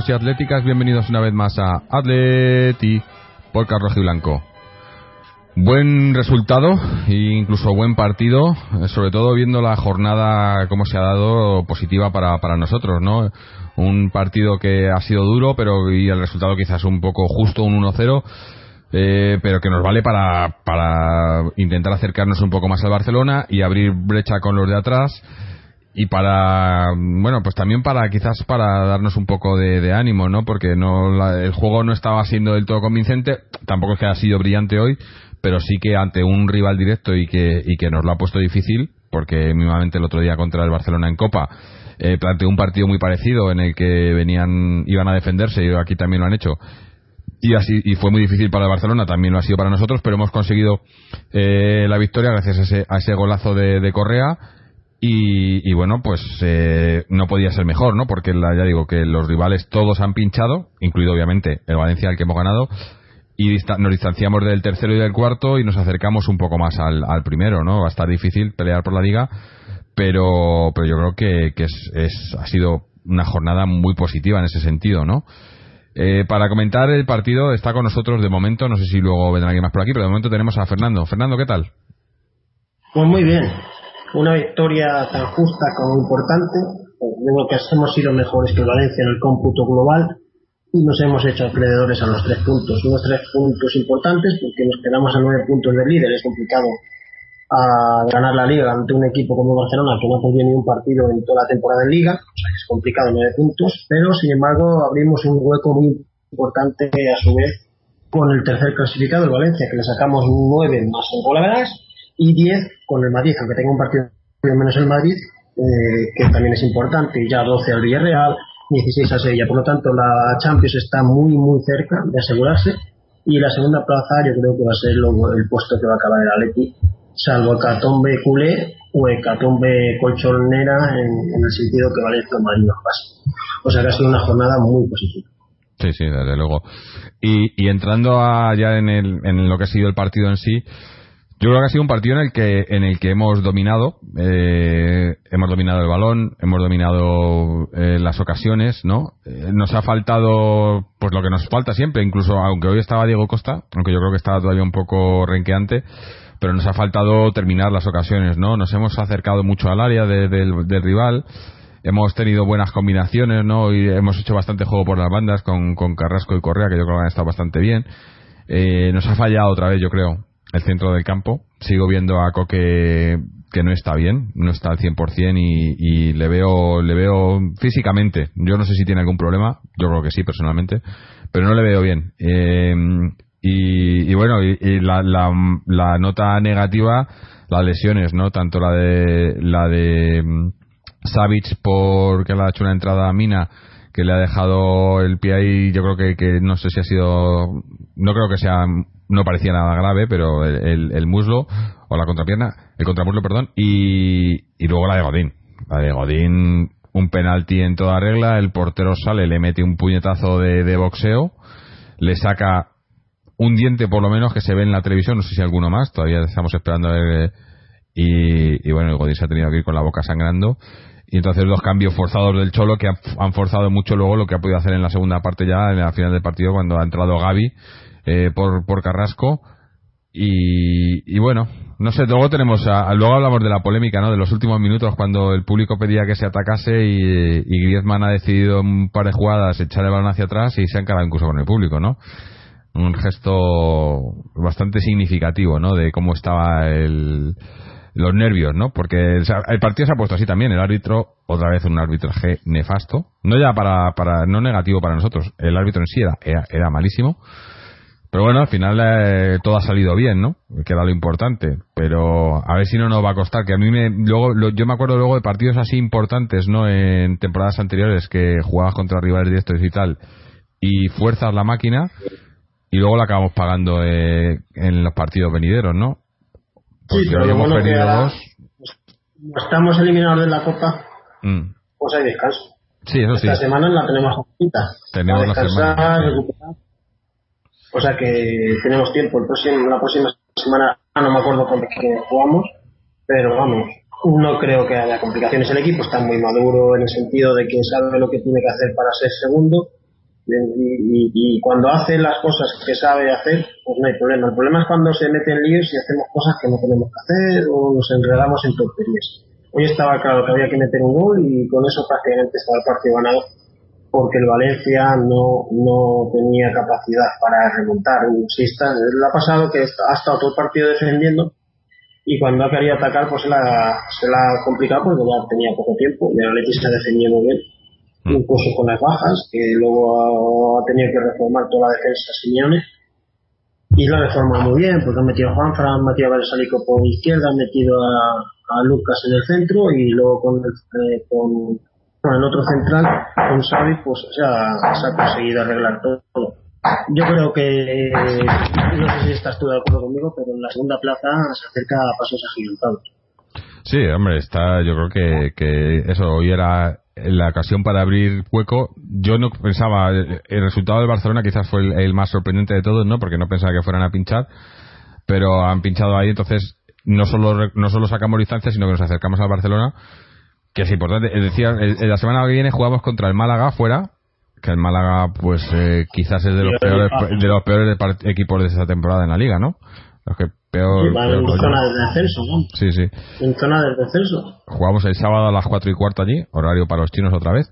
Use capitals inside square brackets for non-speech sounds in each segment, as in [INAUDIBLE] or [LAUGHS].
atléticos y atléticas, bienvenidos una vez más a Atleti por Carlos y. Buen resultado e incluso buen partido, sobre todo viendo la jornada como se ha dado positiva para, para nosotros, ¿no? Un partido que ha sido duro, pero y el resultado quizás un poco justo, un 1-0, eh, pero que nos vale para, para intentar acercarnos un poco más al Barcelona y abrir brecha con los de atrás y para bueno pues también para quizás para darnos un poco de, ánimo no porque no el juego no estaba siendo del todo convincente tampoco es que ha sido brillante hoy pero sí que ante un rival directo y que y que nos lo ha puesto difícil porque mínimamente el otro día contra el Barcelona en Copa eh, planteó un partido muy parecido en el que venían iban a defenderse y aquí también lo han hecho. Y así y fue muy difícil para el Barcelona también lo ha sido para nosotros pero hemos conseguido eh, la victoria gracias a ese, a ese golazo de, Correa y, bueno pues eh, no podía ser mejor no porque ya digo que los rivales todos han pinchado incluido obviamente el Valencia al que hemos ganado y nos distanciamos del tercero y del cuarto y nos acercamos un poco más al, al primero no va a estar difícil pelear por la liga pero, pero yo creo que, que es, es, ha sido una jornada muy positiva en ese sentido, ¿no? Eh, para comentar el partido está con nosotros de momento, no sé si luego vendrá alguien más por aquí, pero de momento tenemos a Fernando. Fernando, ¿qué tal? Pues muy bien, una victoria tan justa como importante. Digo que hemos sido mejores que Valencia en el cómputo global y nos hemos hecho acreedores a los tres puntos. Unos tres puntos importantes porque nos quedamos a nueve puntos del líder, es complicado a ganar la liga ante un equipo como Barcelona que no ha perdido ni un partido en toda la temporada en liga, o sea que es complicado nueve puntos, pero sin embargo abrimos un hueco muy importante a su vez con el tercer clasificado, el Valencia, que le sacamos nueve más en goleadas y diez con el Madrid, aunque tenga un partido menos el Madrid, eh, que también es importante, ya 12 al Villarreal, 16 a Sevilla. Por lo tanto, la Champions está muy, muy cerca de asegurarse. Y la segunda plaza yo creo que va a ser el puesto que va a acabar el Atleti salvo hecatombe culé o hecatombe colchonera en, el sentido que Valencia Madrid nos pase. O sea que ha sido una jornada muy positiva. Sí, sí, desde luego. Y, y entrando ya en, el, en lo que ha sido el partido en sí, yo creo que ha sido un partido en el que en el que hemos dominado, eh, hemos dominado el balón, hemos dominado eh, las ocasiones, ¿no? Eh, nos ha faltado, pues lo que nos falta siempre, incluso aunque hoy estaba Diego Costa, aunque yo creo que estaba todavía un poco renqueante, pero nos ha faltado terminar las ocasiones, ¿no? Nos hemos acercado mucho al área del, rival, hemos tenido buenas combinaciones, ¿no? Y hemos hecho bastante juego por las bandas con, Carrasco y Correa, que yo creo que han estado bastante bien. Eh, nos ha fallado otra vez, yo creo, el centro del campo. Sigo viendo a Coque que no está bien, no está al 100% y, y le veo le veo físicamente. Yo no sé si tiene algún problema, yo creo que sí personalmente, pero no le veo bien. Eh, y, bueno, y, la, la, la, nota negativa, las lesiones, ¿no? Tanto la de la de mm, Savic porque le ha hecho una entrada a Mina que le ha dejado el pie ahí, yo creo que, que no sé si ha sido, no creo que sea, no parecía nada grave, pero el, el, muslo o la contrapierna, el contramuslo, perdón, y, y luego la de Godín. La de Godín un penalti en toda regla, el portero sale, le mete un puñetazo de, de boxeo, le saca un diente por lo menos que se ve en la televisión, no sé si alguno más, todavía estamos esperando a ver. y, y bueno, Godín se ha tenido que ir con la boca sangrando. Y entonces dos cambios forzados del Cholo que han forzado mucho luego lo que ha podido hacer en la segunda parte ya, en la final del partido, cuando ha entrado Gaby eh, por, Carrasco. Y, bueno, no sé, luego tenemos, a- luego hablamos de la polémica, ¿no? De los últimos minutos cuando el público pedía que se atacase y, Griezmann ha decidido un par de jugadas echar el balón hacia atrás y se ha encarado incluso con el público, ¿no? Un gesto bastante significativo, ¿no? De cómo estaba el, los nervios, ¿no? Porque el partido se ha puesto así también. El árbitro, otra vez un arbitraje nefasto. No ya para, para no negativo para nosotros. El árbitro en sí era, era, era malísimo. Pero bueno, al final eh, todo ha salido bien, ¿no? Que era lo importante. Pero a ver si no nos va a costar. Que a mí me. luego lo- Yo me acuerdo luego de partidos así importantes, ¿no? En temporadas anteriores que jugabas contra rivales directos y tal. Y fuerzas la máquina. Y luego la acabamos pagando eh, en los partidos venideros, ¿no? Porque pero hemos bueno que perdido dos. Estamos eliminados de la Copa, Mm. pues hay descanso. Sí, eso sí. Esta semana la tenemos justa. Tenemos la semana, sí. O sea que tenemos tiempo. El próximo, la próxima semana, no me acuerdo con qué jugamos, pero vamos, no creo que haya complicaciones. El equipo está muy maduro en el sentido de que sabe lo que tiene que hacer para ser segundo. Y cuando hace las cosas que sabe hacer, pues no hay problema. El problema es cuando se mete en líos y hacemos cosas que no tenemos que hacer o nos enredamos en tonterías. Hoy estaba claro que había que meter un gol y con eso prácticamente estaba el partido ganado porque el Valencia no, no tenía capacidad para remontar. Si está, le ha pasado que ha estado todo el partido defendiendo y cuando ha querido atacar pues se la, se la ha complicado porque ya tenía poco tiempo y el Atleti se ha defendido muy bien Mm. incluso con las bajas que luego ha tenido que reformar toda la defensa Simeone y la reforma muy bien porque han metido a Juanfran, han metido a Versalico por izquierda, han metido a, a Lucas en el centro y luego con el, eh, con, con el otro central, con Xavi, pues se ha conseguido arreglar todo. Yo creo que, no sé si estás tú de acuerdo conmigo, pero en la segunda plaza se acerca a pasos agigantados. Sí, hombre, está, yo creo que, que eso hoy era la ocasión para abrir hueco. Yo no pensaba, el resultado del Barcelona quizás fue el, el más sorprendente de todos, ¿no? Porque no pensaba que fueran a pinchar, pero han pinchado ahí, entonces no solo, no solo sacamos distancia, sino que nos acercamos al Barcelona, que es importante. Es decir, el- la semana que viene jugamos contra el Málaga fuera, que el Málaga, pues eh, quizás es de los Peor peores, de los peores equipos de esta temporada en la liga, ¿no? Los que peor. Sí, peor en zona de descenso, ¿no? Sí, sí. En zona de descenso. Jugamos el sábado a las 4 y cuarto allí, horario para los chinos otra vez.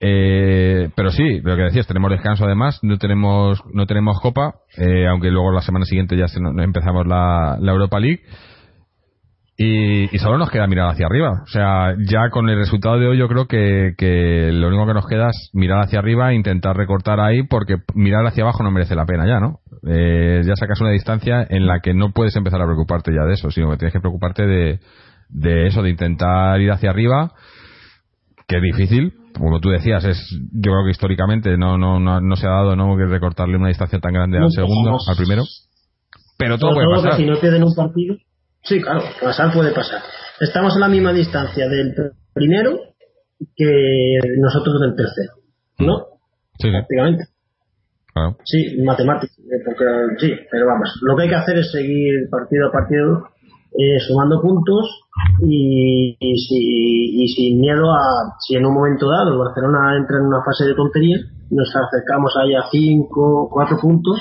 Eh, pero sí, lo que decías, tenemos descanso además, no tenemos no tenemos copa, eh, aunque luego la semana siguiente ya se empezamos la, la Europa League. Y, y solo nos queda mirar hacia arriba. O sea, ya con el resultado de hoy yo creo que, que lo único que nos queda es mirar hacia arriba e intentar recortar ahí porque mirar hacia abajo no merece la pena ya, ¿no? Eh, ya sacas una distancia en la que no puedes empezar a preocuparte ya de eso, sino que tienes que preocuparte de, de eso, de intentar ir hacia arriba, que es difícil. Como tú decías, es yo creo que históricamente no no no, no se ha dado no que recortarle una distancia tan grande al segundo, al primero. Pero todo Sobre puede que pasar. si no te den un partido. Sí, claro, pasar puede pasar. Estamos a la misma distancia del primero que nosotros del tercero, ¿no? Sí, sí, Prácticamente. claro. Sí, matemáticas, porque sí, pero vamos, lo que hay que hacer es seguir partido a partido eh, sumando puntos y, y, si- y sin miedo a si en un momento dado el Barcelona entra en una fase de tontería, nos acercamos ahí a 5, 4 puntos,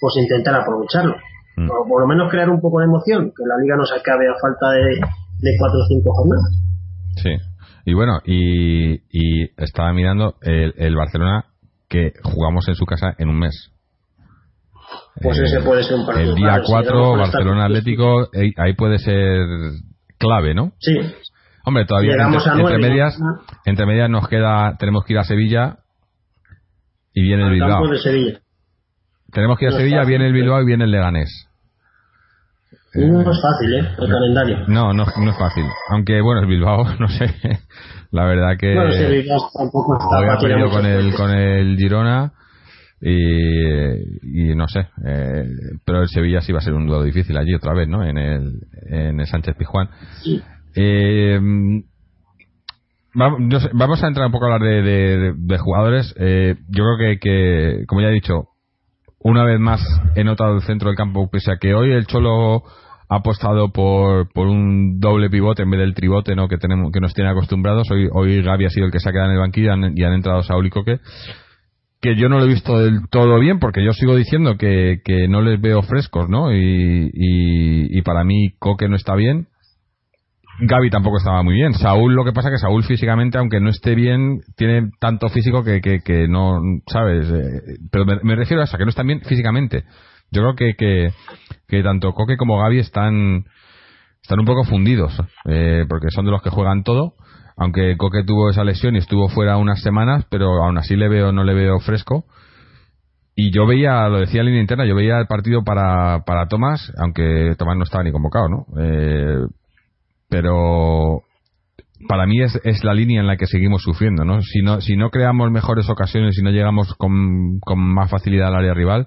pues intentar aprovecharlo. Mm. O por lo menos crear un poco de emoción, que la liga no se acabe a falta de, de 4 o 5 jornadas. Sí. Y bueno, y, y estaba mirando el, el Barcelona que jugamos en su casa en un mes. Pues Eh, ese puede ser un partido. El día claro, si 4, llegamos con esta- Barcelona Atlético, eh, ahí puede ser clave, ¿no? Sí, Hombre, todavía entre, entre medias, entre medias nos queda, tenemos que ir a Sevilla y viene el Bilbao. de Sevilla. Tenemos que ir a No Sevilla, fácil, viene el sí. Bilbao y viene el Leganés. No es fácil, ¿eh? El calendario. No, no, no es fácil. Aunque bueno, el Bilbao, [LAUGHS] no sé, la verdad que Bueno, Bilbao tampoco está perdido muchos con el con el Girona y, y no sé, eh, pero el Sevilla sí va a ser un duelo difícil allí otra vez, ¿no? En el en el Sánchez Pizjuán. Sí. Eh, vamos a entrar un poco a hablar de, jugadores. Eh, yo creo que, que, como ya he dicho, una vez más he notado el centro del campo, pese a que hoy el Cholo ha apostado por, por un doble pivote en vez del tribote ¿no? que tenemos que nos tiene acostumbrados. Hoy, hoy Gaby ha sido el que se ha quedado en el banquillo y han, entrado Saúl y Coque. Que yo no lo he visto del todo bien, porque yo sigo diciendo que, que no les veo frescos, ¿no? Y, y, y para mí Coque no está bien Gaby tampoco estaba muy bien. Saúl, lo que pasa que Saúl físicamente, aunque no esté bien, tiene tanto físico que, que, no, ¿sabes? Eh, pero me, refiero a eso, que no están bien físicamente. Yo creo que, que, que tanto Coque como Gaby están, están un poco fundidos, eh, porque son de los que juegan todo. Aunque Coque tuvo esa lesión y estuvo fuera unas semanas, pero aún así le veo, no le veo fresco. Y yo veía, lo decía en línea interna, yo veía el partido para, para Tomás, aunque Tomás no estaba ni convocado, ¿no? Eh, pero para mí es, es, la línea en la que seguimos sufriendo, ¿no? Si no, si no creamos mejores ocasiones y no llegamos con, con, más facilidad al área rival,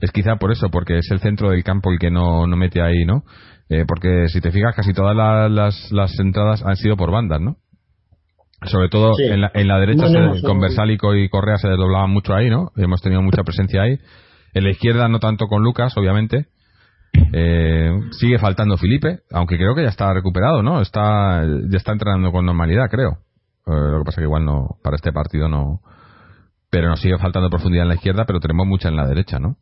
es quizá por eso, porque es el centro del campo el que no, no mete ahí, ¿no? Eh, porque si te fijas, casi todas las, las entradas han sido por bandas, ¿no? Sobre todo en, la, en la derecha, con Versálico y Correa se desdoblaban mucho ahí, ¿no? Hemos tenido mucha presencia ahí. En la izquierda no tanto con Lucas, obviamente. Eh, sigue faltando Felipe, aunque creo que ya está recuperado, ¿no? Está, ya está entrenando con normalidad, creo. Eh, lo que pasa que igual no, para este partido no. Pero nos sigue faltando profundidad en la izquierda, pero tenemos mucha en la derecha, ¿no?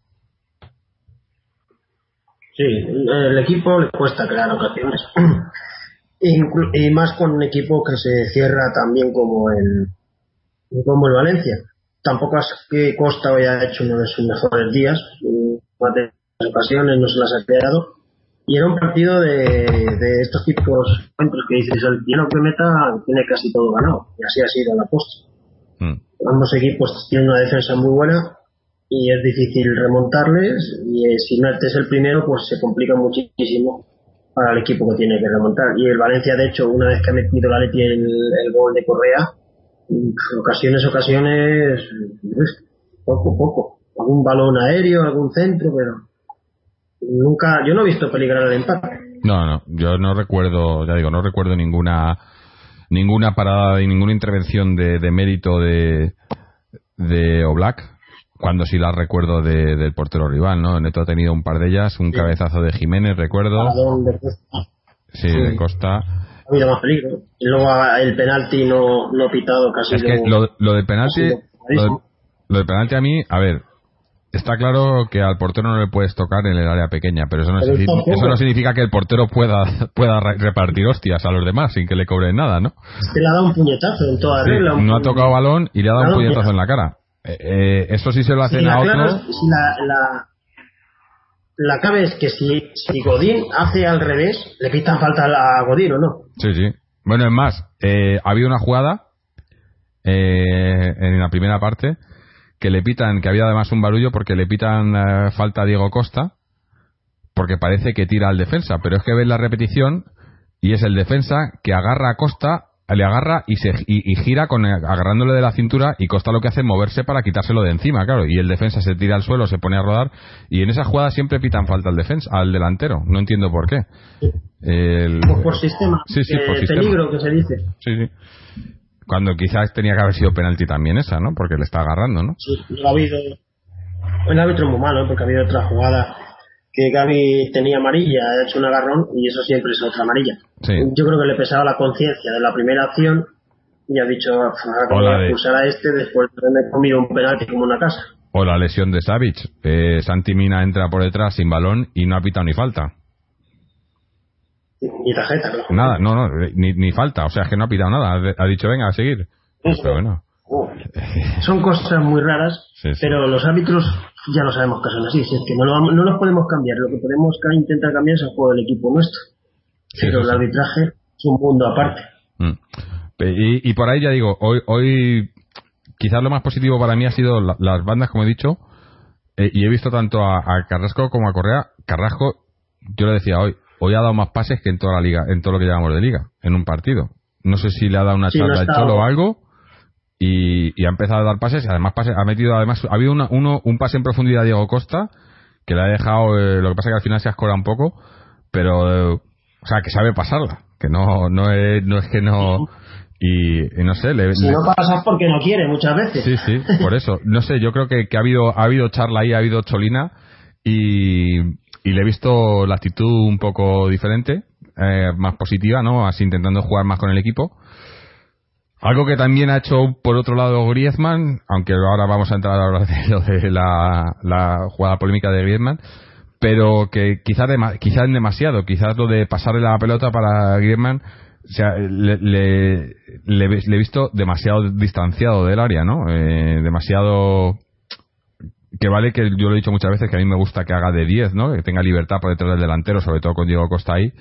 Sí, el equipo le cuesta crear ocasiones. [CLEARS THROAT] y más con un equipo que se cierra también como el, como el Valencia. Tampoco es que Costa haya hecho uno de sus mejores días ocasiones no se las ha creado. Y era un partido de, de estos tipos encuentros que dices, el piano que meta tiene casi todo ganado. Y así ha sido la posta. Mm. Ambos equipos tienen una defensa muy buena y es difícil remontarles. Y eh, si no este es el primero, pues se complica muchísimo para el equipo que tiene que remontar. Y el Valencia, de hecho, una vez que ha metido la Leti el, el gol de Correa, ocasiones, ocasiones, poco, poco. Algún balón aéreo, algún centro, pero nunca, yo no he visto peligrar el empate. No, no, yo no recuerdo, ya digo, no recuerdo ninguna ninguna parada y ninguna intervención de, de mérito de de Oblak, cuando sí la recuerdo de, del portero rival, ¿no? Neto ha tenido un par de ellas, un cabezazo de Jiménez, recuerdo. De Costa. Sí, de Costa. Ha habido más peligro. Y luego el penalti no, no pitado casi. Es que lo, lo de penalti, lo, lo de penalti a mí, a ver, Está claro que al portero no le puedes tocar en el área pequeña, pero eso no, significa, eso no significa que el portero pueda, pueda repartir hostias a los demás sin que le cobren nada, ¿no? Se le ha dado un puñetazo en toda regla. no ha tocado balón y le ha dado un puñetazo en la cara. Eh, eh, eso sí se lo hacen a otro. si la, la, la clave es que si, si Godín hace al revés, le quitan falta a Godín o no. Sí, sí. Bueno, es más, eh, había una jugada eh, en la primera parte que le pitan, que había además un barullo porque le pitan eh, falta a Diego Costa, porque parece que tira al defensa, pero es que ves la repetición y es el defensa que agarra a Costa, le agarra y se y, gira con agarrándole de la cintura y Costa lo que hace es moverse para quitárselo de encima, claro, y el defensa se tira al suelo, se pone a rodar y en esa jugada siempre pitan falta al defensa, al delantero, no entiendo por qué. El, por sistema, sí, sí, por peligro que se dice. Sí, sí. Cuando quizás tenía que haber sido penalti también esa, ¿no? Porque le está agarrando, ¿no? Sí, ha habido. El árbitro muy malo, porque ha habido otra jugada que Gaby tenía amarilla, ha hecho un agarrón y eso siempre es otra amarilla. Sí. Yo creo que le pesaba la conciencia de la primera acción y ha dicho, ahora voy a expulsar a este después de haberme comido un penalti como una casa. O la lesión de Savic. Eh, Santi Mina entra por detrás sin balón y no ha pitado ni falta. Ni tarjeta, Nada, no, no, ni, ni falta. O sea, es que no ha pitado nada. Ha dicho, venga, a seguir. pero bueno. [LAUGHS] Son cosas muy raras, pero los árbitros ya lo sabemos que son así. es que no, no los podemos cambiar. Lo que podemos intentar cambiar es el juego del equipo nuestro. pero el arbitraje es un mundo aparte. Mm. Y, y, por ahí ya digo, hoy, hoy quizás lo más positivo para mí ha sido las bandas, como he dicho, eh, y he visto tanto a, a, Carrasco como a Correa. Carrasco, yo le decía hoy, hoy ha dado más pases que en toda la liga, en todo lo que llevamos de liga, en un partido. No sé si le ha dado una charla al Cholo o algo y, ha empezado a dar pases y además ha metido además ha habido una, uno, un pase en profundidad a Diego Costa que le ha dejado eh, lo que pasa que al final se ascora un poco pero eh, o sea que sabe pasarla que no no es, no es que no Y, no sé, le, si no pasa porque no quiere muchas veces. Sí, sí, por eso. No sé, yo creo que, que ha habido ha habido charla ahí, ha habido cholina y, y le he visto la actitud un poco diferente, eh, más positiva, ¿no? Así intentando jugar más con el equipo. Algo que también ha hecho por otro lado Griezmann, aunque ahora vamos a entrar a hablar de, lo de la, jugada polémica de Griezmann, pero que quizás quizás demasiado, quizás lo de pasarle la pelota para Griezmann, o sea, le, he visto demasiado distanciado del área, ¿no? Eh, demasiado que vale que yo lo he dicho muchas veces que a mí me gusta que haga de 10, ¿no? Que tenga libertad por detrás del delantero, sobre todo con Diego Costa ahí.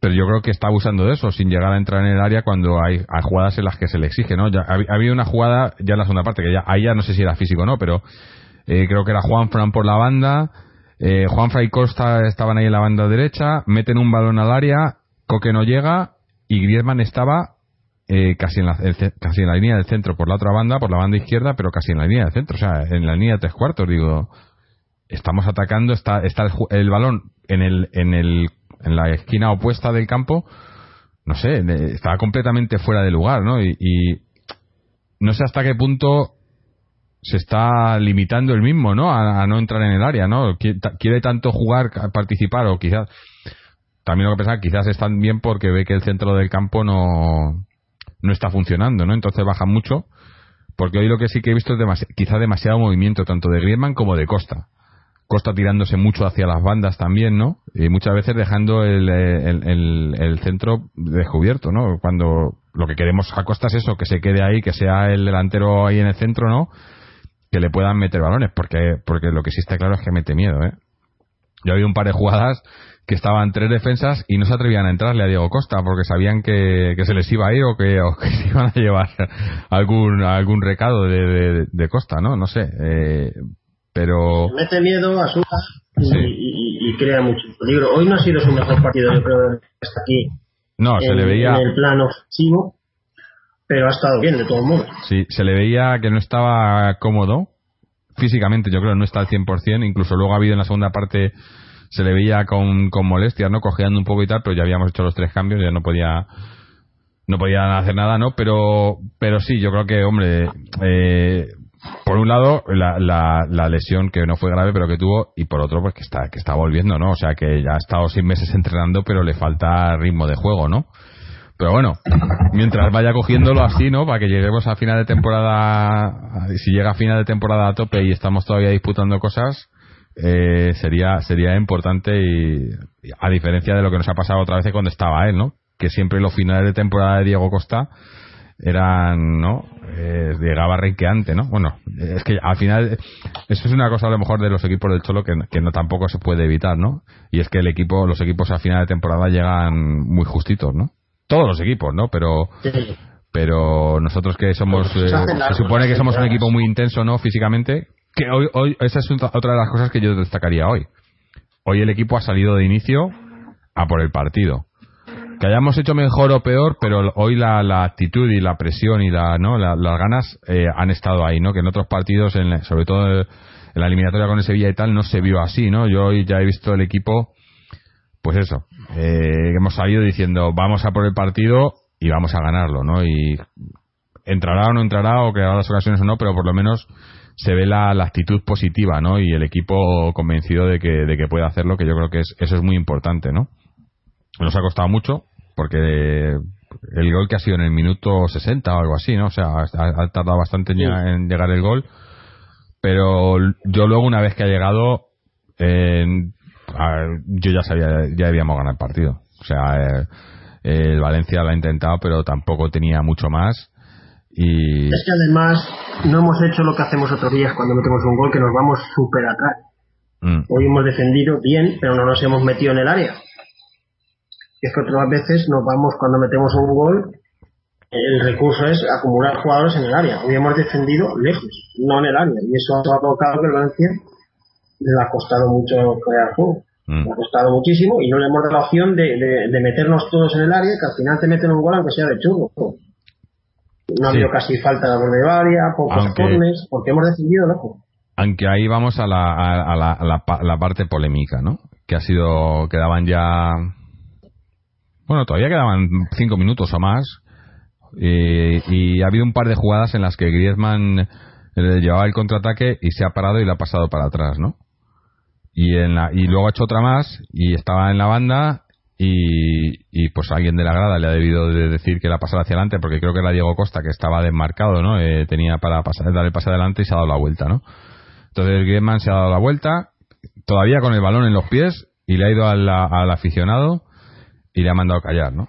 Pero yo creo que está abusando de eso, sin llegar a entrar en el área cuando hay, jugadas en las que se le exige, ¿no? Ya, había una jugada ya en la segunda parte, que ya, ahí ya no sé si era físico o no, pero eh, creo que era Juan Fran por la banda, eh, Juan y Costa estaban ahí en la banda derecha, meten un balón al área, Coque no llega y Griezmann estaba eh, casi, en la, casi en la línea del centro por la otra banda, por la banda izquierda, pero casi en la línea del centro, o sea, en la línea de tres cuartos, digo, estamos atacando, está, está el, balón en el, en el, en la esquina opuesta del campo, no sé, estaba completamente fuera de lugar, ¿no? Y, no sé hasta qué punto se está limitando el mismo, ¿no? A, no entrar en el área, ¿no? Quiere, tanto jugar, participar, o quizás, también lo que pensar, quizás están bien porque ve que el centro del campo no, no está funcionando, ¿no? Entonces baja mucho, porque hoy lo que sí que he visto es quizá demasiado movimiento, tanto de Griezmann como de Costa. Costa tirándose mucho hacia las bandas también, ¿no? Y muchas veces dejando el, el, centro descubierto, ¿no? Cuando lo que queremos a Costa es eso, que se quede ahí, que sea el delantero ahí en el centro, ¿no? Que le puedan meter balones, porque, porque lo que sí está claro es que mete miedo, ¿eh? Yo había un par de jugadas que estaban tres defensas y no se atrevían a entrarle a Diego Costa porque sabían que, se les iba a ir o que, o que [LAUGHS] se iban a llevar algún algún recado de, de, Costa, ¿no? No sé. Eh, pero. Mete miedo, asusta y, y, crea mucho peligro. Hoy no ha sido su mejor partido, yo creo, hasta aquí. No, se le veía. En el plano ofensivo, pero ha estado bien de todo modo. Sí, se le veía que no estaba cómodo físicamente, yo creo, no está al 100%. Incluso luego ha habido en la segunda parte se le veía con, con molestias, ¿no? Cojeando un poco y tal, pero ya habíamos hecho los tres cambios, ya no podía no podía hacer nada, ¿no? Pero pero sí, yo creo que, hombre, eh, por un lado la, la, la, lesión que no fue grave pero que tuvo y por otro pues que está que está volviendo, ¿no? O sea que ya ha estado seis meses [LAUGHS] entrenando pero le falta ritmo de juego, ¿no? Pero bueno, mientras vaya cogiéndolo así, ¿no? Para que lleguemos a final de temporada, si llega a final de temporada a tope y estamos todavía disputando cosas, eh, sería sería importante y a diferencia de lo que nos ha pasado otra vez cuando estaba él, ¿no? Que siempre los finales de temporada de Diego Costa eran, ¿no? Eh, llegaba renqueante, ¿no? Bueno, es que al final eso es una cosa a lo mejor de los equipos del Cholo que, que tampoco se puede evitar, ¿no? Y es que el equipo, los equipos a final de temporada llegan muy justitos, ¿no? Todos los equipos, ¿no? Pero pero nosotros que somos eh, se supone que somos un equipo muy intenso, ¿no? Físicamente, que hoy, hoy, esa es otra de las cosas que yo destacaría hoy. Hoy el equipo ha salido de inicio a por el partido. Que hayamos hecho mejor o peor, pero hoy la, la actitud y la presión y la, ¿no? las ganas eh, han estado ahí, ¿no? Que en otros partidos, en, sobre todo en la eliminatoria con el Sevilla y tal, no se vio así, ¿no? Yo hoy ya he visto el equipo, pues eso, eh, hemos salido diciendo vamos a por el partido y vamos a ganarlo, ¿no? Y entrará o no entrará, o quedará las ocasiones o no, pero por lo menos se ve la, actitud positiva, ¿no? Y el equipo convencido de que, de que puede hacerlo, que yo creo que es, eso es muy importante, ¿no? Nos ha costado mucho, porque el gol que ha sido en el minuto 60 o algo así, ¿no? O sea, ha, tardado bastante en llegar el gol, pero yo luego una vez que ha llegado, yo ya sabía, ya debíamos ganar el partido. O sea, eh, el Valencia lo ha intentado, pero tampoco tenía mucho más es que además no hemos hecho lo que hacemos otros días cuando metemos un gol, que nos vamos súper atrás. Mm. Hoy hemos defendido bien, pero no nos hemos metido en el área. Es que otras veces nos vamos cuando metemos un gol, el recurso es acumular jugadores en el área. Hoy hemos defendido lejos, no en el área. Y eso ha provocado que el Valencia le ha costado mucho crear juego. Mm. Le ha costado muchísimo y no le hemos dado la opción de, de, meternos todos en el área, que al final te meten un gol aunque sea de churro. No ha habido casi falta de borde área, pocos cornes, porque hemos decidido loco. Aunque ahí vamos a la, a, la, a la, parte polémica, ¿no? Que ha sido, quedaban ya, bueno, todavía quedaban cinco minutos o más, y, ha habido un par de jugadas en las que Griezmann eh, llevaba el contraataque y se ha parado y le ha pasado para atrás, ¿no? Y, en la, y luego ha hecho otra más y estaba en la banda y, pues alguien de la grada le ha debido de decir que la pasara hacia adelante porque creo que era Diego Costa que estaba desmarcado, ¿no? Eh, tenía para pasar, darle pase adelante y se ha dado la vuelta, ¿no? Entonces Griezmann se ha dado la vuelta, todavía con el balón en los pies y le ha ido al, al aficionado y le ha mandado callar, ¿no?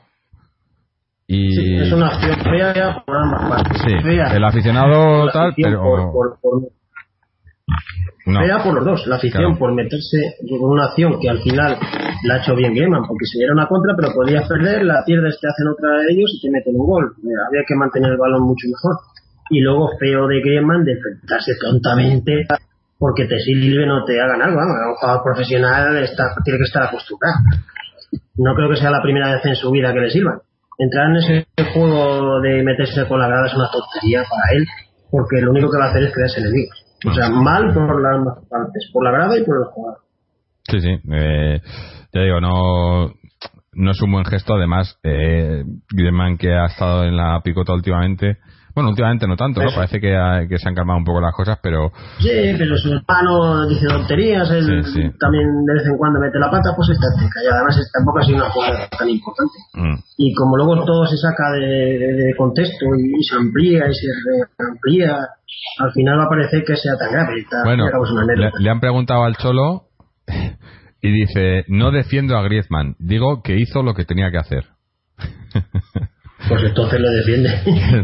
Y... Sí, es una acción fea por ambas partes. Sí, el aficionado tal, pero... Por, por, Fea por los dos, la afición por meterse en una acción que al final la ha hecho bien Griezmann, porque si era una contra, pero podías perder, la pierdes, te hacen otra de ellos y te meten un gol. Había que mantener el balón mucho mejor. Y luego feo de Griezmann de enfrentarse tontamente porque te sirve no te hagan algo. un jugador profesional está, tiene que estar acostumbrado. No creo que sea la primera vez en su vida que le sirvan. Entrar en ese juego de meterse con la grada es una tontería para él, porque lo único que va a hacer es crearse enemigos. O sea, mal por las dos partes, por la grada y por los jugadores. Sí, sí. Eh, te digo, no, no es un buen gesto. Además, eh, Griezmann, que ha estado en la picota últimamente, bueno, últimamente no tanto, ¿no? Parece que, que, se han calmado un poco las cosas, pero... Sí, pero su hermano dice tonterías, él también de vez en cuando mete la pata, pues está cerca. Y además tampoco ha sido una jugada tan importante. Mm. Y como luego todo se saca de, contexto y, se amplía y se amplía, al final va a parecer que sea tan grave. bueno, le, han preguntado al Cholo [LAUGHS] y dice, no defiendo a Griezmann, digo que hizo lo que tenía que hacer. [LAUGHS] Pues entonces lo defiende.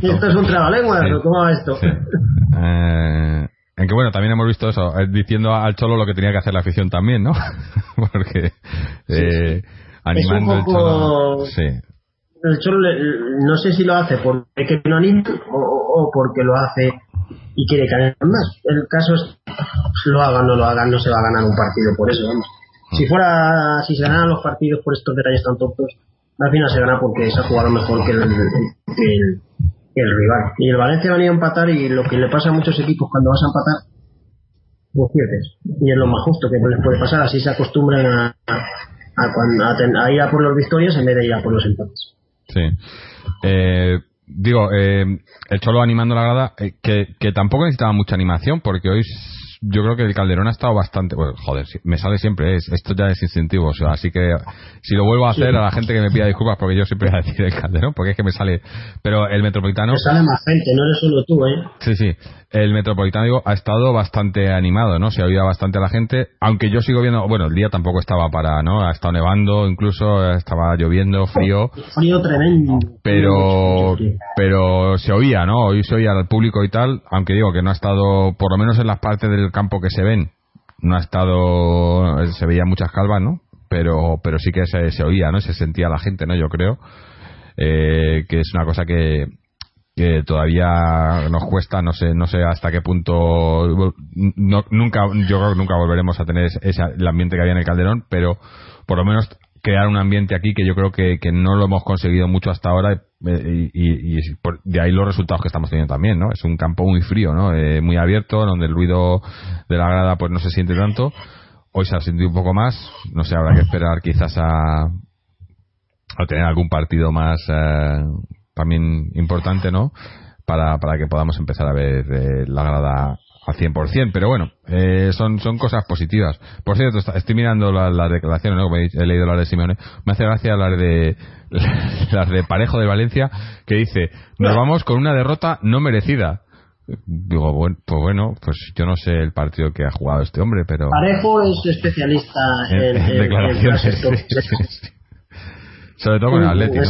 [LAUGHS] esto es un trabalengua, sí. ¿cómo va esto? Eh, en que bueno, también hemos visto eso, eh, diciendo al Cholo lo que tenía que hacer la afición también, ¿no? [LAUGHS] Porque eh, animando el Cholo. Sí. El Cholo no sé si lo hace porque no anima o, porque lo hace y quiere caer más. El caso es lo hagan o no lo hagan, no se va a ganar un partido por eso, vamos. Si fuera, si se ganan los partidos por estos detalles tan tontos, al final se gana porque se ha jugado mejor que el, rival. Y el Valencia venía a empatar y lo que le pasa a muchos equipos cuando vas a empatar, pues pierdes. Y es lo más justo que les puede pasar, así se acostumbran a, a, ir a por las victorias en vez de ir a por los empates. Sí. Eh, digo, eh, el Cholo animando la grada, eh, que, que tampoco necesitaba mucha animación porque hoy yo creo que el Calderón ha estado bastante. Bueno, joder, me sale siempre, es, esto ya es incentivo. O sea, así que si lo vuelvo a hacer, a la gente que me pida disculpas, porque yo siempre voy a decir el Calderón, porque es que me sale. Pero el Metropolitano. Me sale más gente, no eres solo tú, ¿eh? Sí, sí. El Metropolitano, digo, ha estado bastante animado, ¿no? Se oído bastante a la gente, aunque yo sigo viendo. Bueno, el día tampoco estaba para, ¿no? Ha estado nevando, incluso estaba lloviendo, frío. Frío tremendo. Pero. Pero se oía, ¿no? Hoy se oía al público y tal, aunque digo que no ha estado, por lo menos en las partes del campo que se ven, no ha estado, se veían muchas calvas, ¿no? Pero, pero sí que se, oía, ¿no? Se sentía la gente, ¿no? Yo creo. Eh, que es una cosa que, que todavía nos cuesta, no sé, no sé hasta qué punto, nunca, yo creo que nunca volveremos a tener ese, el ambiente que había en el Calderón, pero por lo menos crear un ambiente aquí que yo creo que, que no lo hemos conseguido mucho hasta ahora eh, y, y, de ahí los resultados que estamos teniendo también, ¿no? Es un campo muy frío, ¿no? Eh, muy abierto, donde el ruido de la grada pues no se siente tanto. Hoy se ha sentido un poco más, no sé, habrá que esperar quizás a, a tener algún partido más eh, también importante, ¿no? Para, para que podamos empezar a ver la grada al 100%, pero bueno, eh, son, son cosas positivas. Por cierto, estoy mirando las la declaraciones, ¿no? he, leído las de Simeone, me hace gracia las de, [LAUGHS] las de Parejo de Valencia, que dice, nos vamos con una derrota no merecida. Digo, bueno, pues bueno, pues yo no sé el partido que ha jugado este hombre, pero... Parejo es especialista en, declaraciones. Sobre todo con el Atlético.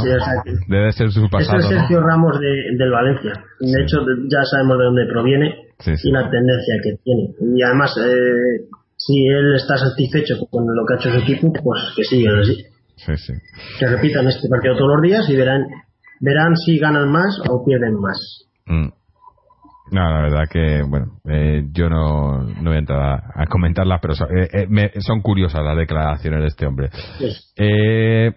Debe ser su pasado. Es el Sergio Ramos de, del Valencia. De hecho, ya sabemos de dónde proviene y la tendencia que tiene. Y además, eh, si él está satisfecho con lo que ha hecho su equipo, pues que sigan así. Que repitan este partido todos los días y verán verán si ganan más o pierden más. Mm. No, la verdad que, bueno, eh, yo no, no voy a entrar a, comentarlas, pero son, eh, son curiosas las declaraciones de este hombre. Eh,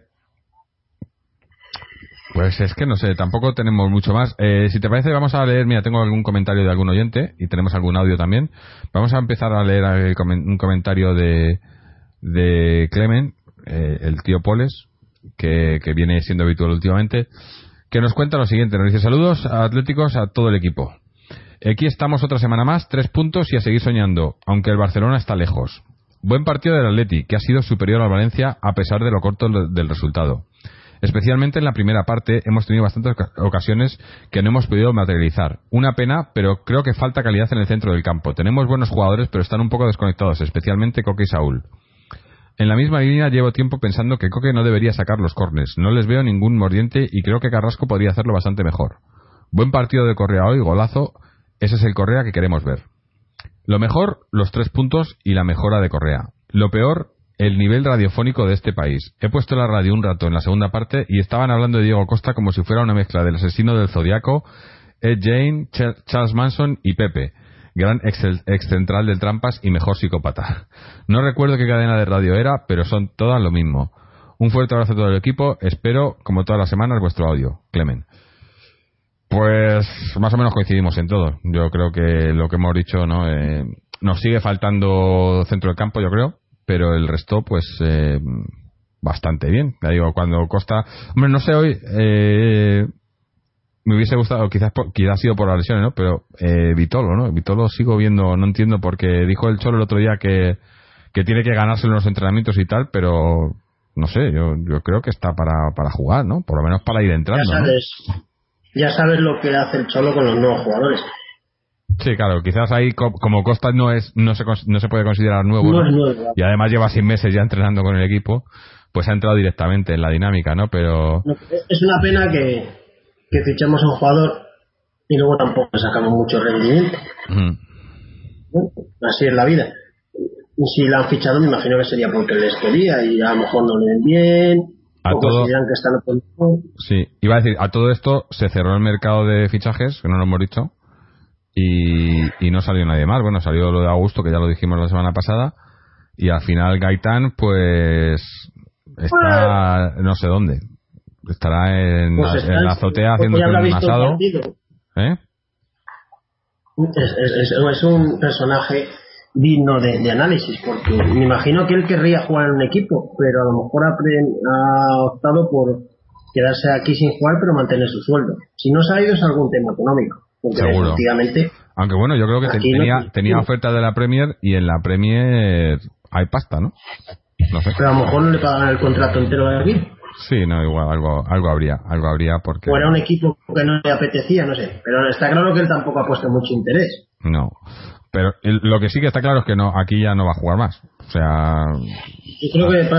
pues es que no sé, tampoco tenemos mucho más. Eh, si te parece, vamos a leer. Mira, tengo algún comentario de algún oyente y tenemos algún audio también. Vamos a empezar a leer un comentario de, de Clemen, eh, el tío Poles, que, que viene siendo habitual últimamente, que nos cuenta lo siguiente. Nos dice saludos a atléticos a todo el equipo. Aquí estamos otra semana más, tres puntos y a seguir soñando, aunque el Barcelona está lejos. Buen partido del Atleti, que ha sido superior al Valencia a pesar de lo corto del resultado. Especialmente en la primera parte hemos tenido bastantes ocasiones que no hemos podido materializar. Una pena, pero creo que falta calidad en el centro del campo. Tenemos buenos jugadores, pero están un poco desconectados, especialmente Coque y Saúl. En la misma línea llevo tiempo pensando que Coque no debería sacar los cornes. No les veo ningún mordiente y creo que Carrasco podría hacerlo bastante mejor. Buen partido de Correa hoy, golazo. Ese es el Correa que queremos ver. Lo mejor, los tres puntos y la mejora de Correa. Lo peor, el nivel radiofónico de este país. He puesto la radio un rato en la segunda parte y estaban hablando de Diego Costa como si fuera una mezcla del asesino del Zodiaco, Ed Jane, Charles Manson y Pepe, gran ex, ex, central del Trampas y mejor psicópata. No recuerdo qué cadena de radio era, pero son todas lo mismo. Un fuerte abrazo a todo el equipo, espero, como todas las semanas, vuestro audio. Clemen. Pues más o menos coincidimos en todo. Yo creo que lo que hemos dicho, ¿no? Eh, nos sigue faltando centro del campo, yo creo pero el resto, pues, eh, bastante bien. Ya digo, cuando Costa. Hombre, no sé hoy. Eh, me hubiese gustado, quizás, quizás ha sido por las lesiones, ¿no? Pero eh, Vitolo, ¿no? Vitolo sigo viendo, no entiendo, porque dijo el Cholo el otro día que, que tiene que ganarse en los entrenamientos y tal, pero no sé, yo, yo creo que está para, para jugar, ¿no? Por lo menos para ir entrando. Ya sabes, ya sabes lo que hace el Cholo con los nuevos jugadores. Sí, claro, quizás ahí como Costa no es no se, no se puede considerar nuevo, y además lleva seis meses ya entrenando con el equipo, pues ha entrado directamente en la dinámica, ¿no? Pero es una pena que, que fichemos a un jugador y luego tampoco sacamos mucho rendimiento. así es la vida. Si la han fichado, me imagino que sería porque les quería y a lo mejor no le ven bien. A o todo, que están Sí, iba a decir, a todo esto se cerró el mercado de fichajes, que no lo hemos dicho y, no salió nadie más. Bueno, salió lo de Augusto, que ya lo dijimos la semana pasada, y al final Gaitán, pues está no sé dónde. Estará en, pues la, azotea haciendo un asado. ¿Eh? Es, un personaje digno de, análisis, porque me imagino que él querría jugar en un equipo, pero a lo mejor ha, optado por quedarse aquí sin jugar, pero mantener su sueldo. Si no se ha ido es algún tema económico. Seguro. Aunque bueno, yo creo que tenía, tenía oferta de la Premier y en la Premier hay pasta, ¿no? No sé. Pero a lo mejor no le pagan el contrato entero de aquí. Sí, no, igual, algo, algo habría, algo habría porque... O era un equipo que no le apetecía, no sé. Pero está claro que él tampoco ha puesto mucho interés. No. Pero lo que sí que está claro es que no, aquí ya no va a jugar más. O sea...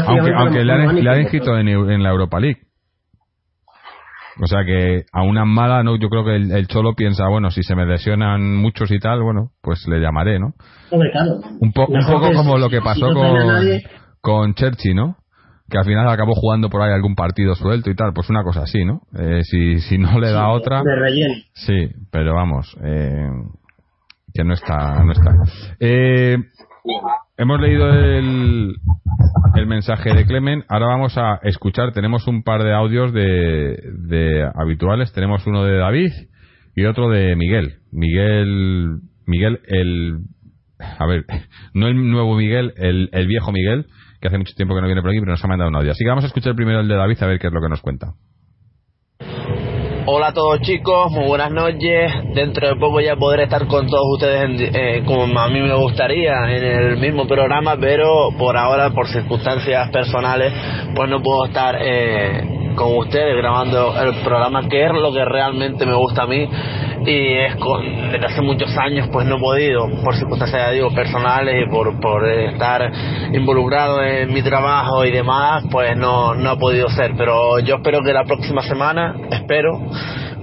aunque, aunque le han, le han inscrito en, en la Europa League. O sea que a una mala, no, yo creo que el, Cholo piensa, bueno, si se me lesionan muchos y tal, bueno, pues le llamaré, ¿no? Un, poco como lo que pasó con, con Cherchi, ¿no? Que al final acabó jugando por ahí algún partido suelto y tal, pues una cosa así, ¿no? Eh, si, si no le da otra. Sí, pero vamos, eh, que no está, no está. Eh, hemos leído el, el mensaje de Clemen. Ahora vamos a escuchar. Tenemos un par de audios de, de habituales. Tenemos uno de David y otro de Miguel. Miguel, Miguel, el, a ver, no el nuevo Miguel, el, el viejo Miguel, que hace mucho tiempo que no viene por aquí, pero nos ha mandado un audio. Así que vamos a escuchar primero el de David a ver qué es lo que nos cuenta. Hola a todos chicos, muy buenas noches. Dentro de poco ya podré estar con todos ustedes eh, como a mí me gustaría en el mismo programa, pero por ahora, por circunstancias personales, pues no puedo estar eh, con ustedes grabando el programa, que es lo que realmente me gusta a mí y es con, desde hace muchos años pues no he podido por circunstancias digo personales y por, por estar involucrado en mi trabajo y demás pues no, no ha podido ser pero yo espero que la próxima semana espero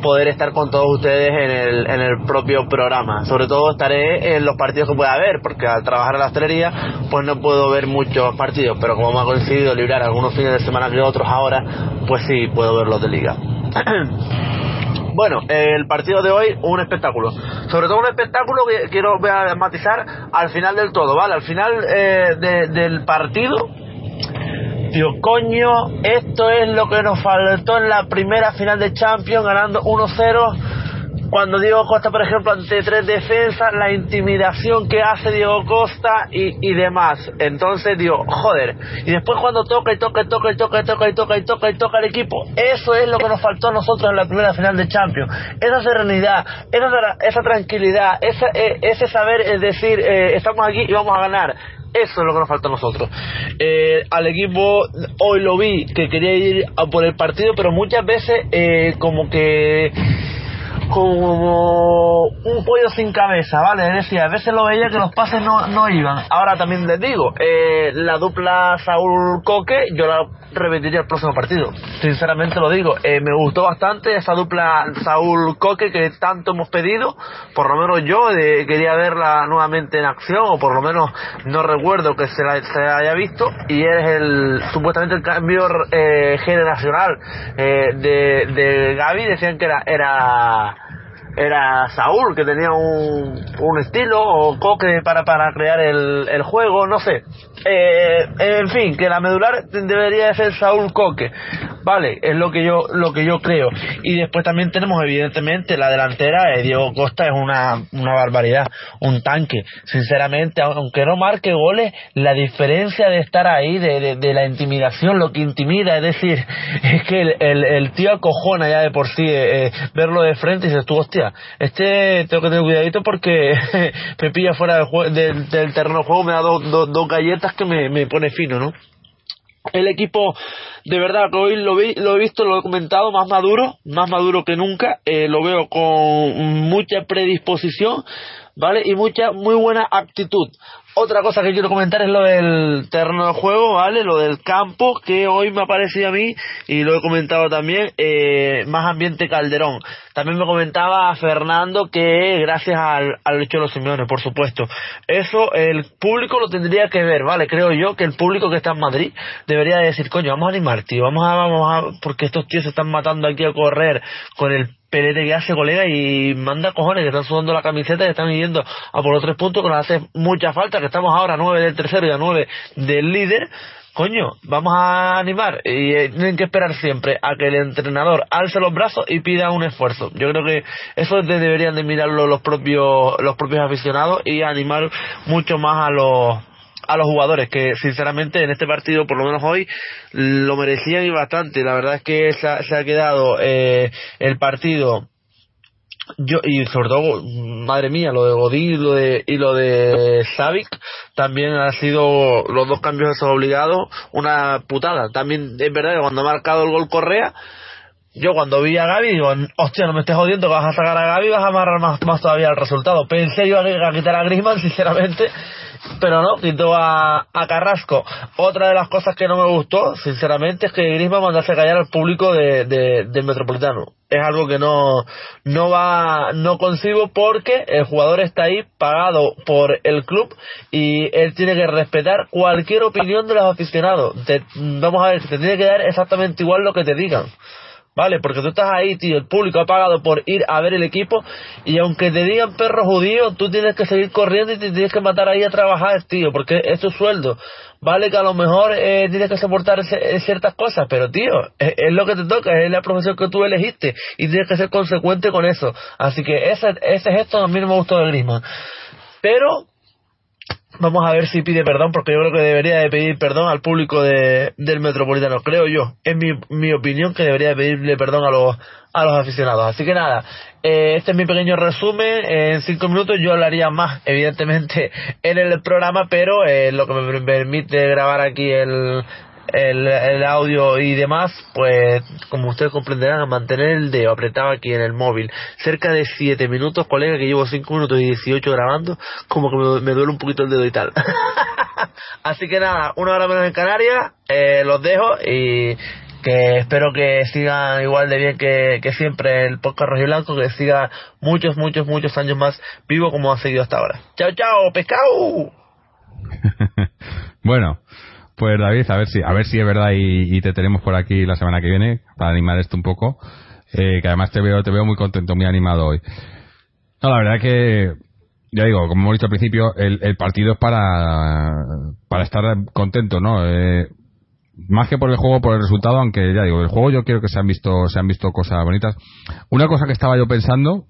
poder estar con todos ustedes en el, en el propio programa. Sobre todo estaré en los partidos que pueda haber, porque al trabajar en la hostelería, pues no puedo ver muchos partidos, pero como me ha coincidido librar algunos fines de semana que otros ahora, pues sí puedo ver los de liga. [CLEARS THROAT] Bueno, el partido de hoy, un espectáculo. Sobre todo un espectáculo que quiero matizar al final del todo, ¿vale? Al final eh, del partido, Dios coño, esto es lo que nos faltó en la primera final de Champions, ganando 1-0 cuando Diego Costa, por ejemplo, ante tres defensas, la intimidación que hace Diego Costa y, demás. Entonces digo, joder. Y después cuando toca y toca y toca y toca y toca y toca y toca y toca el equipo, eso es lo que nos faltó a nosotros en la primera final de Champions. Esa serenidad, esa, esa tranquilidad, esa, e, ese saber es decir, eh, estamos aquí y vamos a ganar. Eso es lo que nos falta a nosotros. Eh, al equipo hoy lo vi que quería ir a por el partido, pero muchas veces eh, como que como un pollo sin cabeza, ¿vale? Es decir, a veces lo veía que los pases no, no iban. Ahora también les digo, eh, la dupla Saúl-Coque, yo la repetiría el próximo partido. Sinceramente lo digo, eh, me gustó bastante esa dupla Saúl-Coque que tanto hemos pedido. Por lo menos yo eh, quería verla nuevamente en acción, o por lo menos no recuerdo que se la, se haya visto. Y es el supuestamente el cambio eh, generacional eh, de, de Gaby. Decían que era, era era Saúl que tenía un, un estilo o Coque para, para crear el, el juego, no sé. Eh, en fin, que la medular debería de ser Saúl Coque, vale, es lo que yo lo que yo creo. Y después también tenemos evidentemente la delantera, de Diego Costa es una, una barbaridad, un tanque. Sinceramente, aunque no marque goles, la diferencia de estar ahí, de, de, la intimidación, lo que intimida, es decir, [LAUGHS] es que el, el, tío acojona ya de por sí, eh, verlo de frente y se estuvo, hostia, este tengo que tener cuidadito porque [LAUGHS] me pilla fuera del, del, terreno de juego, me da dos do, do galletas que me, me pone fino, ¿no? El equipo, de verdad, que hoy lo, vi, lo he visto, lo he comentado, más maduro, más maduro que nunca, eh, lo veo con mucha predisposición, ¿vale? Y mucha, muy buena actitud. Otra cosa que quiero comentar es lo del terreno de juego, ¿vale? Lo del campo, que hoy me ha parecido a mí, y lo he comentado también, eh, más ambiente Calderón. También me comentaba Fernando que gracias al, al hecho de los Simeone, por supuesto. Eso el público lo tendría que ver, ¿vale? Creo yo que el público que está en Madrid debería decir, coño, vamos a animar, tío, vamos a, vamos a, porque estos tíos se están matando aquí a correr con el que hace colega y manda cojones que están sudando la camiseta y están yendo a por los tres puntos que nos hace mucha falta que estamos ahora a nueve del tercero y a nueve del líder coño, vamos a animar y eh, tienen que esperar siempre a que el entrenador alce los brazos y pida un esfuerzo. Yo creo que eso deberían de mirarlo los propios los propios aficionados y animar mucho más a los a los jugadores que sinceramente en este partido por lo menos hoy lo merecían y bastante. La verdad es que se ha, se ha quedado eh, el partido yo y sobre todo madre mía lo de Godín y lo de y lo de Savic también ha sido los dos cambios esos obligados una putada. También es verdad que cuando ha marcado el gol Correa yo cuando vi a Gaby digo, hostia, no me estés jodiendo que vas a sacar a Gaby vas a amarrar más, más todavía el resultado. Pensé yo a, a quitar a Griezmann, [LAUGHS] sinceramente, pero no, quitó a, a Carrasco. Otra de las cosas que no me gustó, sinceramente, es que Griezmann mandase a callar al público de, de, del Metropolitano. Es algo que no, no va, no consigo porque el jugador está ahí pagado por el club y él tiene que respetar cualquier opinión de los aficionados. Te, vamos a ver, te tiene que dar exactamente igual lo que te digan. ¿Vale? Porque tú estás ahí, tío, el público ha pagado por ir a ver el equipo y aunque te digan perro judío, tú tienes que seguir corriendo y te tienes que matar ahí a trabajar, tío, porque es tu sueldo. Vale que a lo mejor eh, tienes que soportar ese, ciertas cosas, pero tío, es, es, lo que te toca, es la profesión que tú elegiste y tienes que ser consecuente con eso. Así que ese, ese gesto a mí no me gustó de Griezmann. Pero Vamos a ver si pide perdón, porque yo creo que debería de pedir perdón al público de, del Metropolitano, creo yo. Es mi, mi opinión que debería de pedirle perdón a los, a los aficionados. Así que nada, eh, este es mi pequeño resumen. En cinco minutos yo hablaría más, evidentemente, [LAUGHS] en el programa, pero eh, lo que me permite grabar aquí el, el, el, audio y demás, pues como ustedes comprenderán, a mantener el dedo apretado aquí en el móvil cerca de 7 minutos, colega, que llevo 5 minutos y 18 grabando, como que me, me duele un poquito el dedo y tal. [LAUGHS] Así que nada, una hora menos en Canarias, eh, los dejo y que espero que sigan igual de bien que, que siempre el podcast rojo y blanco, que siga muchos, muchos, muchos años más vivo como ha seguido hasta ahora. Chao, chao, pescado. [LAUGHS] bueno. Pues David, a ver si, a ver si es verdad y, te tenemos por aquí la semana que viene para animar esto un poco. Eh, que además te veo, te veo muy contento, muy animado hoy. No, la verdad que, ya digo, como hemos dicho al principio, el, partido es para, para estar contento, ¿no? Eh, más que por el juego, por el resultado, aunque ya digo, el juego yo quiero que se han visto, se han visto cosas bonitas. Una cosa que estaba yo pensando,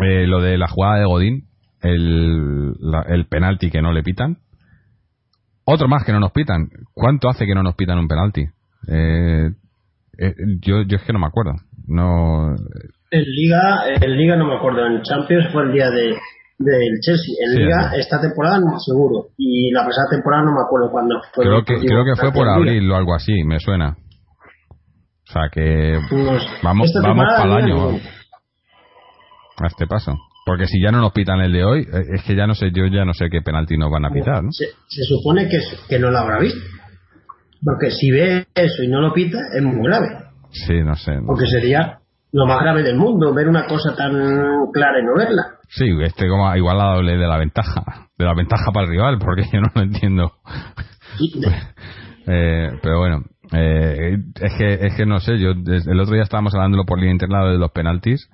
eh, lo de la jugada de Godín, el, el penalti que no le pitan. Otro más que no nos pitan. ¿Cuánto hace que no nos pitan un penalti? Eh, eh, yo, yo es que no me acuerdo. No. En Liga, en Liga no me acuerdo. En Champions fue el día de, del Chelsea. En Liga, esta temporada no seguro. Y la pasada temporada no me acuerdo cuándo fue. Creo que, creo que fue por abril o algo así, me suena. O sea que vamos, vamos para el año. A este paso. Porque si ya no nos pitan el de hoy, eh, es que ya no sé, yo ya no sé qué penalti nos van a pitar, ¿no? Se, supone que, que no lo habrá visto. Porque si ve eso y no lo pita, es muy grave. Sí, no sé. Porque sería lo más grave del mundo, ver una cosa tan clara y no verla. Sí, este como igual la doble de la ventaja, de la ventaja para el rival, porque yo no lo entiendo. [LAUGHS] eh, pero bueno, eh, es que es que no sé, yo el otro día estábamos hablándolo por línea interna de los penaltis.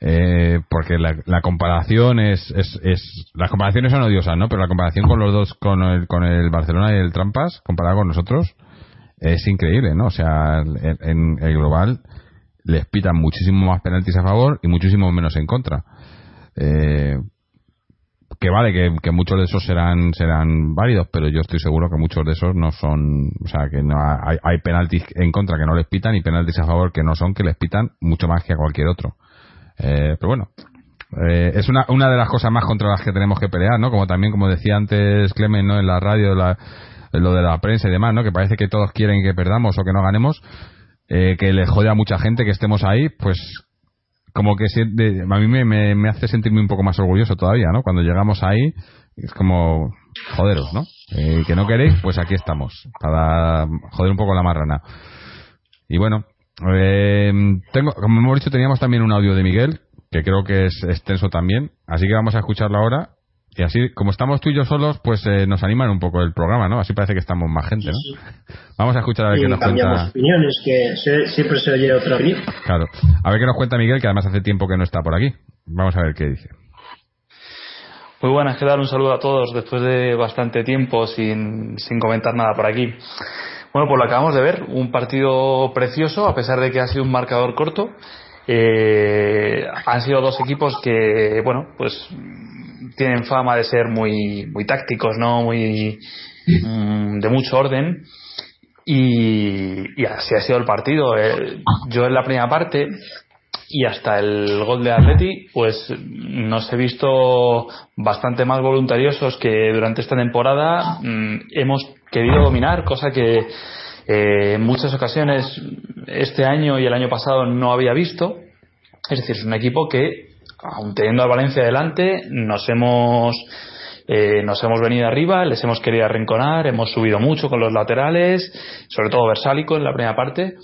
Eh, porque la, la comparación es, es, es, las comparaciones son odiosas, ¿no? Pero la comparación con los dos, con el, con el Barcelona y el Trampas, comparado con nosotros, es increíble, ¿no? O sea, en, el global les pitan muchísimo más penaltis a favor y muchísimo menos en contra. Eh, que vale, que, muchos de esos serán serán válidos, pero yo estoy seguro que muchos de esos no son, o sea, que no hay, hay penaltis en contra que no les pitan y penaltis a favor que no son, que les pitan mucho más que a cualquier otro. Eh, pero bueno, eh, es una, una de las cosas más contra las que tenemos que pelear, ¿no? Como también, como decía antes Clemen, ¿no? En la radio, la, lo de la prensa y demás, ¿no? Que parece que todos quieren que perdamos o que no ganemos, eh, que le jode a mucha gente que estemos ahí, pues como que a mí me, me, hace sentirme un poco más orgulloso todavía, ¿no? Cuando llegamos ahí, es como, joderos, ¿no? Eh, que no queréis, pues aquí estamos, para joder un poco la marrana. Y bueno, eh, tengo, como hemos dicho, teníamos también un audio de Miguel, que creo que es extenso también, así que vamos a escucharlo ahora y así, como estamos tú y yo solos, pues eh, nos animan un poco el programa, ¿no? Así parece que estamos más gente, ¿no? Vamos a escuchar a ver qué nos cuenta. opiniones, que siempre se oye otra opinión. Claro. A ver qué nos cuenta Miguel, que además hace tiempo que no está por aquí. Vamos a ver qué dice. Muy buenas, que dar un saludo a todos después de bastante tiempo sin, sin comentar nada por aquí. Bueno, pues lo acabamos de ver, un partido precioso, a pesar de que ha sido un marcador corto. Eh, han sido dos equipos que, bueno, pues tienen fama de ser muy, muy tácticos, ¿no? Muy, mm, de mucho orden. Y, así ha sido el partido. Eh, yo en la primera parte y hasta el gol de Atleti, pues nos he visto bastante más voluntariosos que durante esta temporada mm, hemos querido dominar, cosa que eh, en muchas ocasiones este año y el año pasado no había visto. Es decir, es un equipo que aun teniendo a Valencia delante, nos hemos eh, nos hemos venido arriba, les hemos querido arrinconar, hemos subido mucho con los laterales, sobre todo Versálico en la primera parte,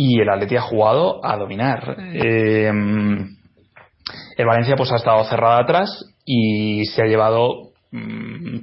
y el Atleti ha jugado a dominar. Eh, el Valencia pues ha estado cerrado atrás y se ha llevado mm,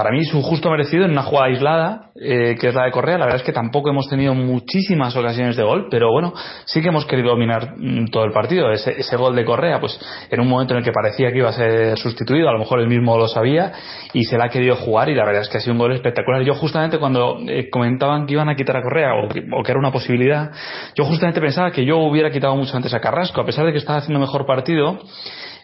para mí es un justo merecido en una jugada aislada, eh, que es la de Correa. La verdad es que tampoco hemos tenido muchísimas ocasiones de gol, pero bueno, sí que hemos querido dominar mm, todo el partido. Ese, ese, gol de Correa, pues en un momento en el que parecía que iba a ser sustituido, a lo mejor él mismo lo sabía y se la ha querido jugar y la verdad es que ha sido un gol espectacular. Yo justamente cuando eh, comentaban que iban a quitar a Correa o que, o que, era una posibilidad, yo justamente pensaba que yo hubiera quitado mucho antes a Carrasco, a pesar de que estaba haciendo mejor partido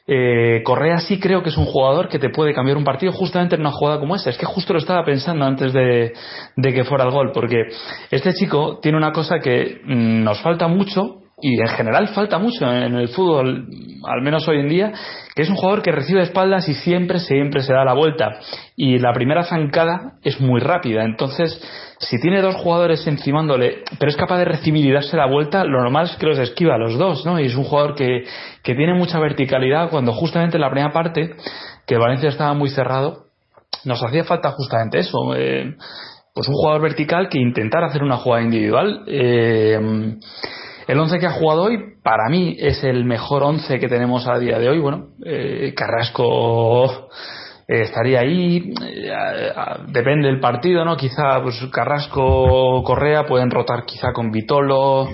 eh, Correa sí creo que es un jugador que te puede cambiar un partido justamente en una jugada como esa. Es que justo lo estaba pensando antes de, que fuera el gol, porque este chico tiene una cosa que mm, nos falta mucho y en general falta mucho en el fútbol, al menos hoy en día, que es un jugador que recibe espaldas y siempre, siempre se da la vuelta. Y la primera zancada es muy rápida. Entonces, si tiene dos jugadores encimándole, pero es capaz de recibir y darse la vuelta, lo normal es que los esquiva a los dos, ¿no? Y es un jugador que, que tiene mucha verticalidad cuando justamente en la primera parte, que Valencia estaba muy cerrado, nos hacía falta justamente eso. Eh, pues un jugador vertical que intentara hacer una jugada individual. Eh, el 11 que ha jugado hoy, para mí, es el mejor 11 que tenemos a día de hoy. Bueno, eh, Carrasco eh, estaría ahí, eh, depende del partido, ¿no? Quizá pues, Carrasco, Correa pueden rotar quizá con Vitolo,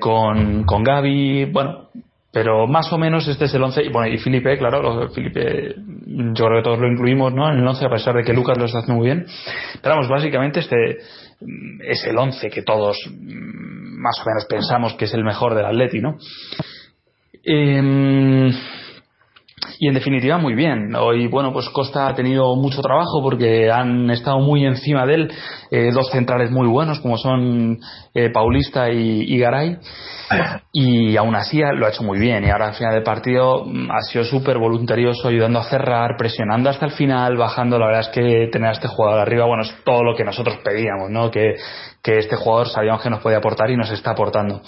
con, con Gaby, bueno, pero más o menos este es el 11 y bueno y Felipe claro Felipe yo creo que todos lo incluimos ¿no? en el 11 a pesar de que Lucas lo está haciendo muy bien pero vamos básicamente este es el 11 que todos más o menos pensamos que es el mejor del Atleti, ¿no? Eh, y en definitiva muy bien. Hoy, bueno, pues Costa ha tenido mucho trabajo porque han estado muy encima de él eh, dos centrales muy buenos como son eh, Paulista y, Garay y aún así lo ha hecho muy bien y ahora al final del partido mm, ha sido súper voluntarioso ayudando a cerrar, presionando hasta el final, bajando. La verdad es que tener a este jugador arriba, bueno, es todo lo que nosotros pedíamos, ¿no? Que, que este jugador sabíamos que nos podía aportar y nos está aportando.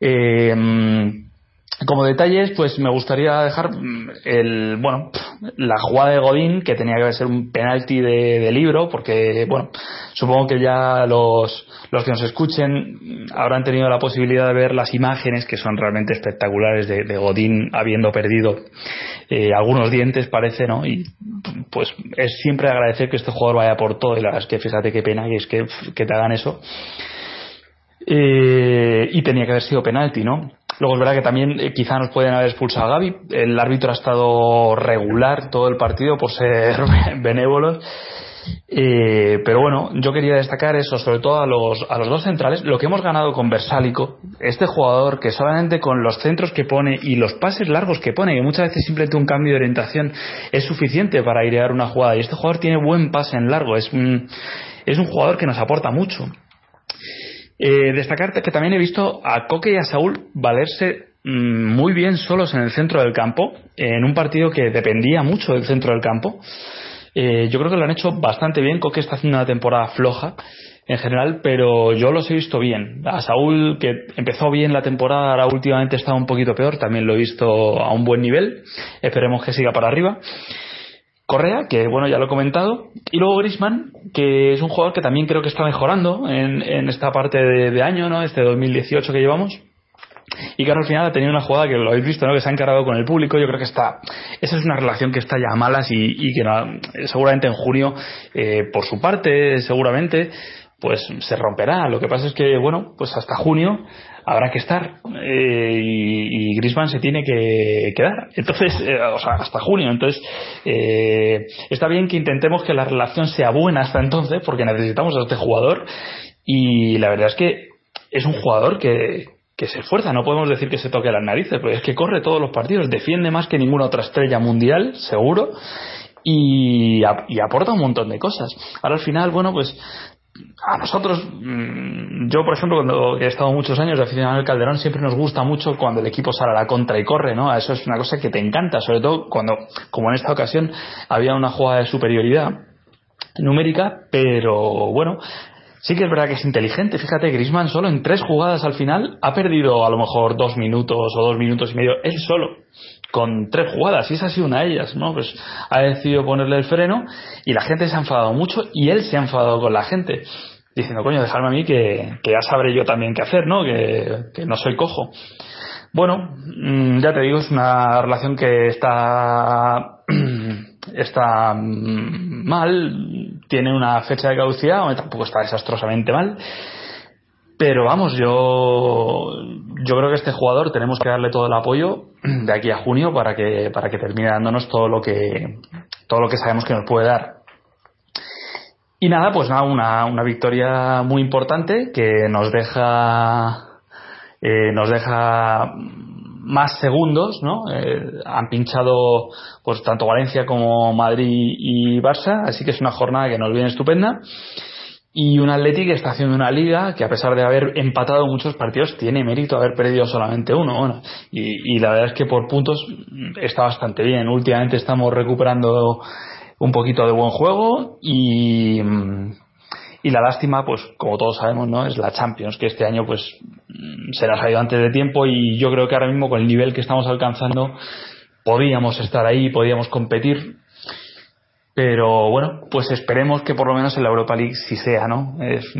Eh, mm, como detalles, pues me gustaría dejar mm, el, bueno, la jugada de Godín, que tenía que ser un penalti de, libro, porque, bueno, supongo que ya los, los que nos escuchen habrán tenido la posibilidad de ver las imágenes que son realmente espectaculares de, Godín habiendo perdido eh, algunos dientes, parece, ¿no? Y pues es siempre agradecer que este jugador vaya por todo, y la es que fíjate qué pena que es que, que te hagan eso. Eh, y tenía que haber sido penalti, ¿no? Luego es verdad que también eh, quizá nos pueden haber expulsado a Gaby. El árbitro ha estado regular todo el partido por ser [LAUGHS] benévolo. Eh, pero bueno, yo quería destacar eso, sobre todo a los, a los dos centrales, lo que hemos ganado con Versálico, este jugador que solamente con los centros que pone y los pases largos que pone, que muchas veces simplemente un cambio de orientación es suficiente para airear una jugada, y este jugador tiene buen pase en largo, es un, es un jugador que nos aporta mucho. Eh, destacarte que también he visto a Coque y a Saúl valerse mm, muy bien solos en el centro del campo, en un partido que dependía mucho del centro del campo. Eh, yo creo que lo han hecho bastante bien. Coque está haciendo una temporada floja en general, pero yo los he visto bien. A Saúl, que empezó bien la temporada, ahora últimamente está un poquito peor, también lo he visto a un buen nivel. Esperemos que siga para arriba. Correa, que bueno, ya lo he comentado, y luego Grisman, que es un jugador que también creo que está mejorando en, en esta parte de, año, ¿no? Este 2018 que llevamos. Y que al final ha tenido una jugada que lo habéis visto, ¿no? Que se ha encargado con el público. Yo creo que está. Esa es una relación que está ya a malas y, que seguramente en junio, eh, por su parte, seguramente, pues se romperá. Lo que pasa es que, bueno, pues hasta junio habrá que estar eh, y, y Grisman se tiene que quedar. Entonces, eh, o sea, hasta junio. Entonces, eh, está bien que intentemos que la relación sea buena hasta entonces, porque necesitamos a este jugador. Y la verdad es que es un jugador que, que se esfuerza, no podemos decir que se toque las narices, porque es que corre todos los partidos, defiende más que ninguna otra estrella mundial, seguro, y, y, aporta un montón de cosas. Ahora al final, bueno, pues a nosotros, mm, yo por ejemplo, cuando he estado muchos años de aficionado al Calderón, siempre nos gusta mucho cuando el equipo sale a la contra y corre, ¿no? Eso es una cosa que te encanta, sobre todo cuando, como en esta ocasión, había una jugada de superioridad numérica, pero bueno, sí que es verdad que es inteligente. Fíjate, Grisman solo en tres jugadas al final ha perdido a lo mejor dos minutos o dos minutos y medio, él solo con tres jugadas, y esa ha sido una de ellas, ¿no? Pues ha decidido ponerle el freno y la gente se ha enfadado mucho y él se ha enfadado con la gente, diciendo, coño, dejarme a mí que, ya sabré yo también qué hacer, ¿no? Que, no soy cojo. Bueno, mm, ya te digo, es una relación que está, [CLEARS THROAT] está mal, tiene una fecha de caducidad, tampoco está desastrosamente mal pero vamos, yo, yo creo que este jugador tenemos que darle todo el apoyo de aquí a junio para que, para que termine dándonos todo lo que, todo lo que sabemos que nos puede dar. Y nada, pues nada, una, una victoria muy importante que nos deja, eh, nos deja más segundos, ¿no? Eh, han pinchado pues tanto Valencia como Madrid y Barça, así que es una jornada que nos viene estupenda y un Atleti que está haciendo una liga que a pesar de haber empatado muchos partidos tiene mérito haber perdido solamente uno bueno, y, la verdad es que por puntos está bastante bien. Últimamente estamos recuperando un poquito de buen juego y, y la lástima pues como todos sabemos no es la Champions que este año pues se la ha salido antes de tiempo y yo creo que ahora mismo con el nivel que estamos alcanzando podíamos estar ahí podíamos competir pero bueno, pues esperemos que por lo menos en la Europa League sí sea, ¿no? Es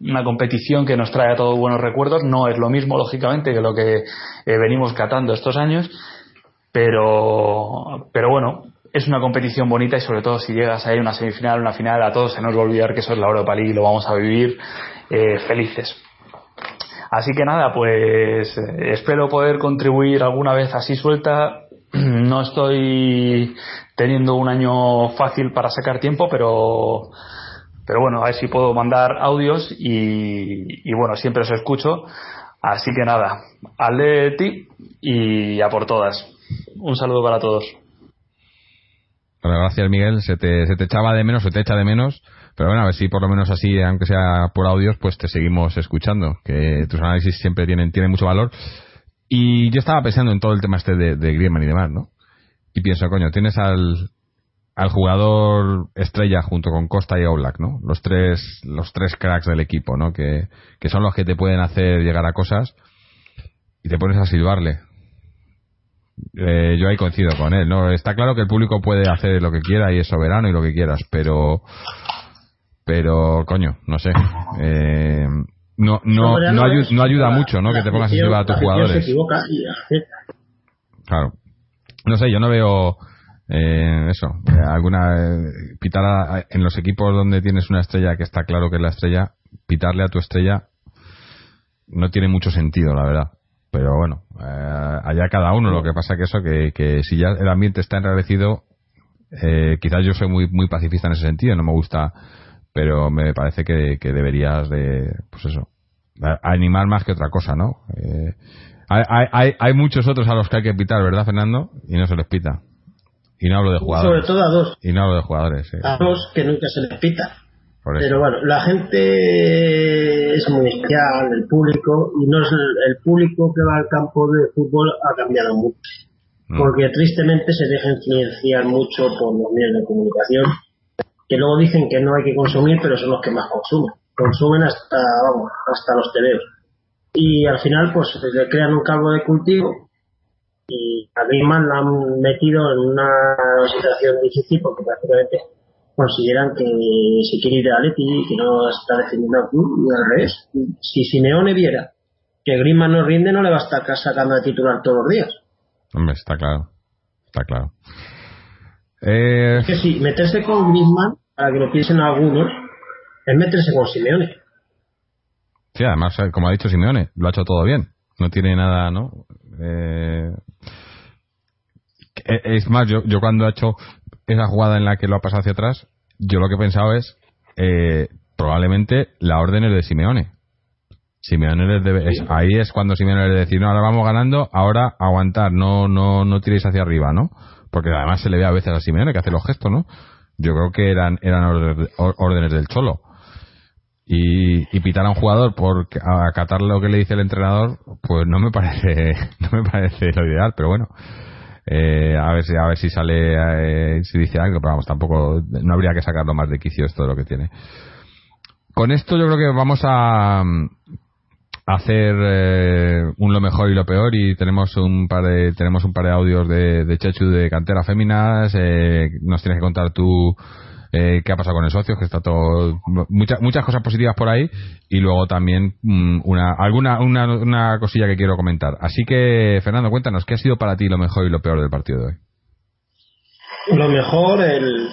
una competición que nos trae a todos buenos recuerdos. No es lo mismo, lógicamente, que lo que eh, venimos catando estos años. Pero, pero bueno, es una competición bonita y sobre todo si llegas ahí a una semifinal, una final, a todos se nos va a olvidar que eso es la Europa League y lo vamos a vivir eh, felices. Así que nada, pues eh, espero poder contribuir alguna vez así suelta. [CLEARS THROAT] No estoy teniendo un año fácil para sacar tiempo, pero, pero bueno, a ver si puedo mandar audios y, bueno, siempre os escucho. Así que nada, al de ti y a por todas. Un saludo para todos. Gracias Miguel, se te, se te echaba de menos, se te echa de menos, pero bueno, a ver si por lo menos así, aunque sea por audios, pues te seguimos escuchando, que tus análisis siempre tienen, tienen mucho valor. Y yo estaba pensando en todo el tema este de, de Griezmann y demás, ¿no? Y pienso, coño, tienes al, al jugador estrella junto con Costa y Oblak, ¿no? Los tres, los tres cracks del equipo, ¿no? Que, que son los que te pueden hacer llegar a cosas y te pones a silbarle. Eh, yo ahí coincido con él, ¿no? Está claro que el público puede hacer lo que quiera y es soberano y lo que quieras, pero, pero, coño, no sé. Eh, no, no, no, ayu- no ayuda mucho, ¿no? Que te pongas a silbar a tus jugadores. Se equivoca y acepta. Claro. No sé, yo no veo eh, eso, eh, alguna eh, pitar a- en los equipos donde tienes una estrella que está claro que es la estrella, pitarle a tu estrella no tiene mucho sentido, la verdad. Pero bueno, eh, allá cada uno. Lo que pasa que eso, que, que si ya el ambiente está enrarecido, eh, quizás yo soy muy muy pacifista en ese sentido, no me gusta, pero me parece que, que deberías de, pues eso, animar más que otra cosa, ¿no? Eh, hay, hay- hay, muchos otros a los que hay que pitar, ¿verdad, Fernando? Y no se les pita. Y no hablo de Sobre jugadores. todo a dos, Y no hablo de jugadores. eh. a dos que nunca se les pita. Pero bueno, la gente es muy especial, el público, y no es el, el público que va al campo de fútbol ha cambiado mucho. Mm. Porque tristemente se deja influenciar mucho por los medios de comunicación, que luego dicen que no hay que consumir, pero son los que más consumen. Consumen hasta, vamos, hasta los tebeos. Y al final, pues le crean un caldo de cultivo y a Griezmann la han metido en una situación difícil porque prácticamente consideran que se quiere ir a Atleti que no está defendiendo al club y al revés. Si Simeone viera que Griezmann no rinde, no le va a estar sacando de titular todos los días. Hombre, está claro. Está claro. Eh, Es que si meterse con Griezmann, para que lo piensen algunos, es meterse con Simeone. sí, además, eh, como ha dicho Simeone, lo ha hecho todo bien. No tiene nada, ¿no? Eh, eh, es más, yo, yo cuando ha hecho esa jugada en la que lo ha pasado hacia atrás, yo lo que he pensado es, eh, probablemente la orden es de Simeone. Simeone les debe, es- ahí es cuando Simeone le decir, no, ahora vamos ganando, ahora aguantar, no, no, no tiréis hacia arriba, ¿no? Porque además se le ve a veces a Simeone que hace los gestos, ¿no? Yo creo que eran, eran órdenes, del Cholo. Y, y pitar a un jugador por acatar lo que le dice el entrenador, pues no me parece, [LAUGHS] no me parece lo ideal, pero bueno. Eh, a ver si a ver si sale eh, si dice algo pero vamos tampoco no habría que sacarlo más de quicio esto de lo que tiene con esto yo creo que vamos a, hacer eh, un lo mejor y lo peor y tenemos un par de tenemos un par de audios de, de Chechu de cantera féminas eh, nos tienes que contar tú eh, qué ha pasado con el socio que está todo muchas muchas cosas positivas por ahí y luego también mm, una alguna una, una cosilla que quiero comentar. Así que Fernando cuéntanos qué ha sido para ti lo mejor y lo peor del partido de hoy Lo mejor, el,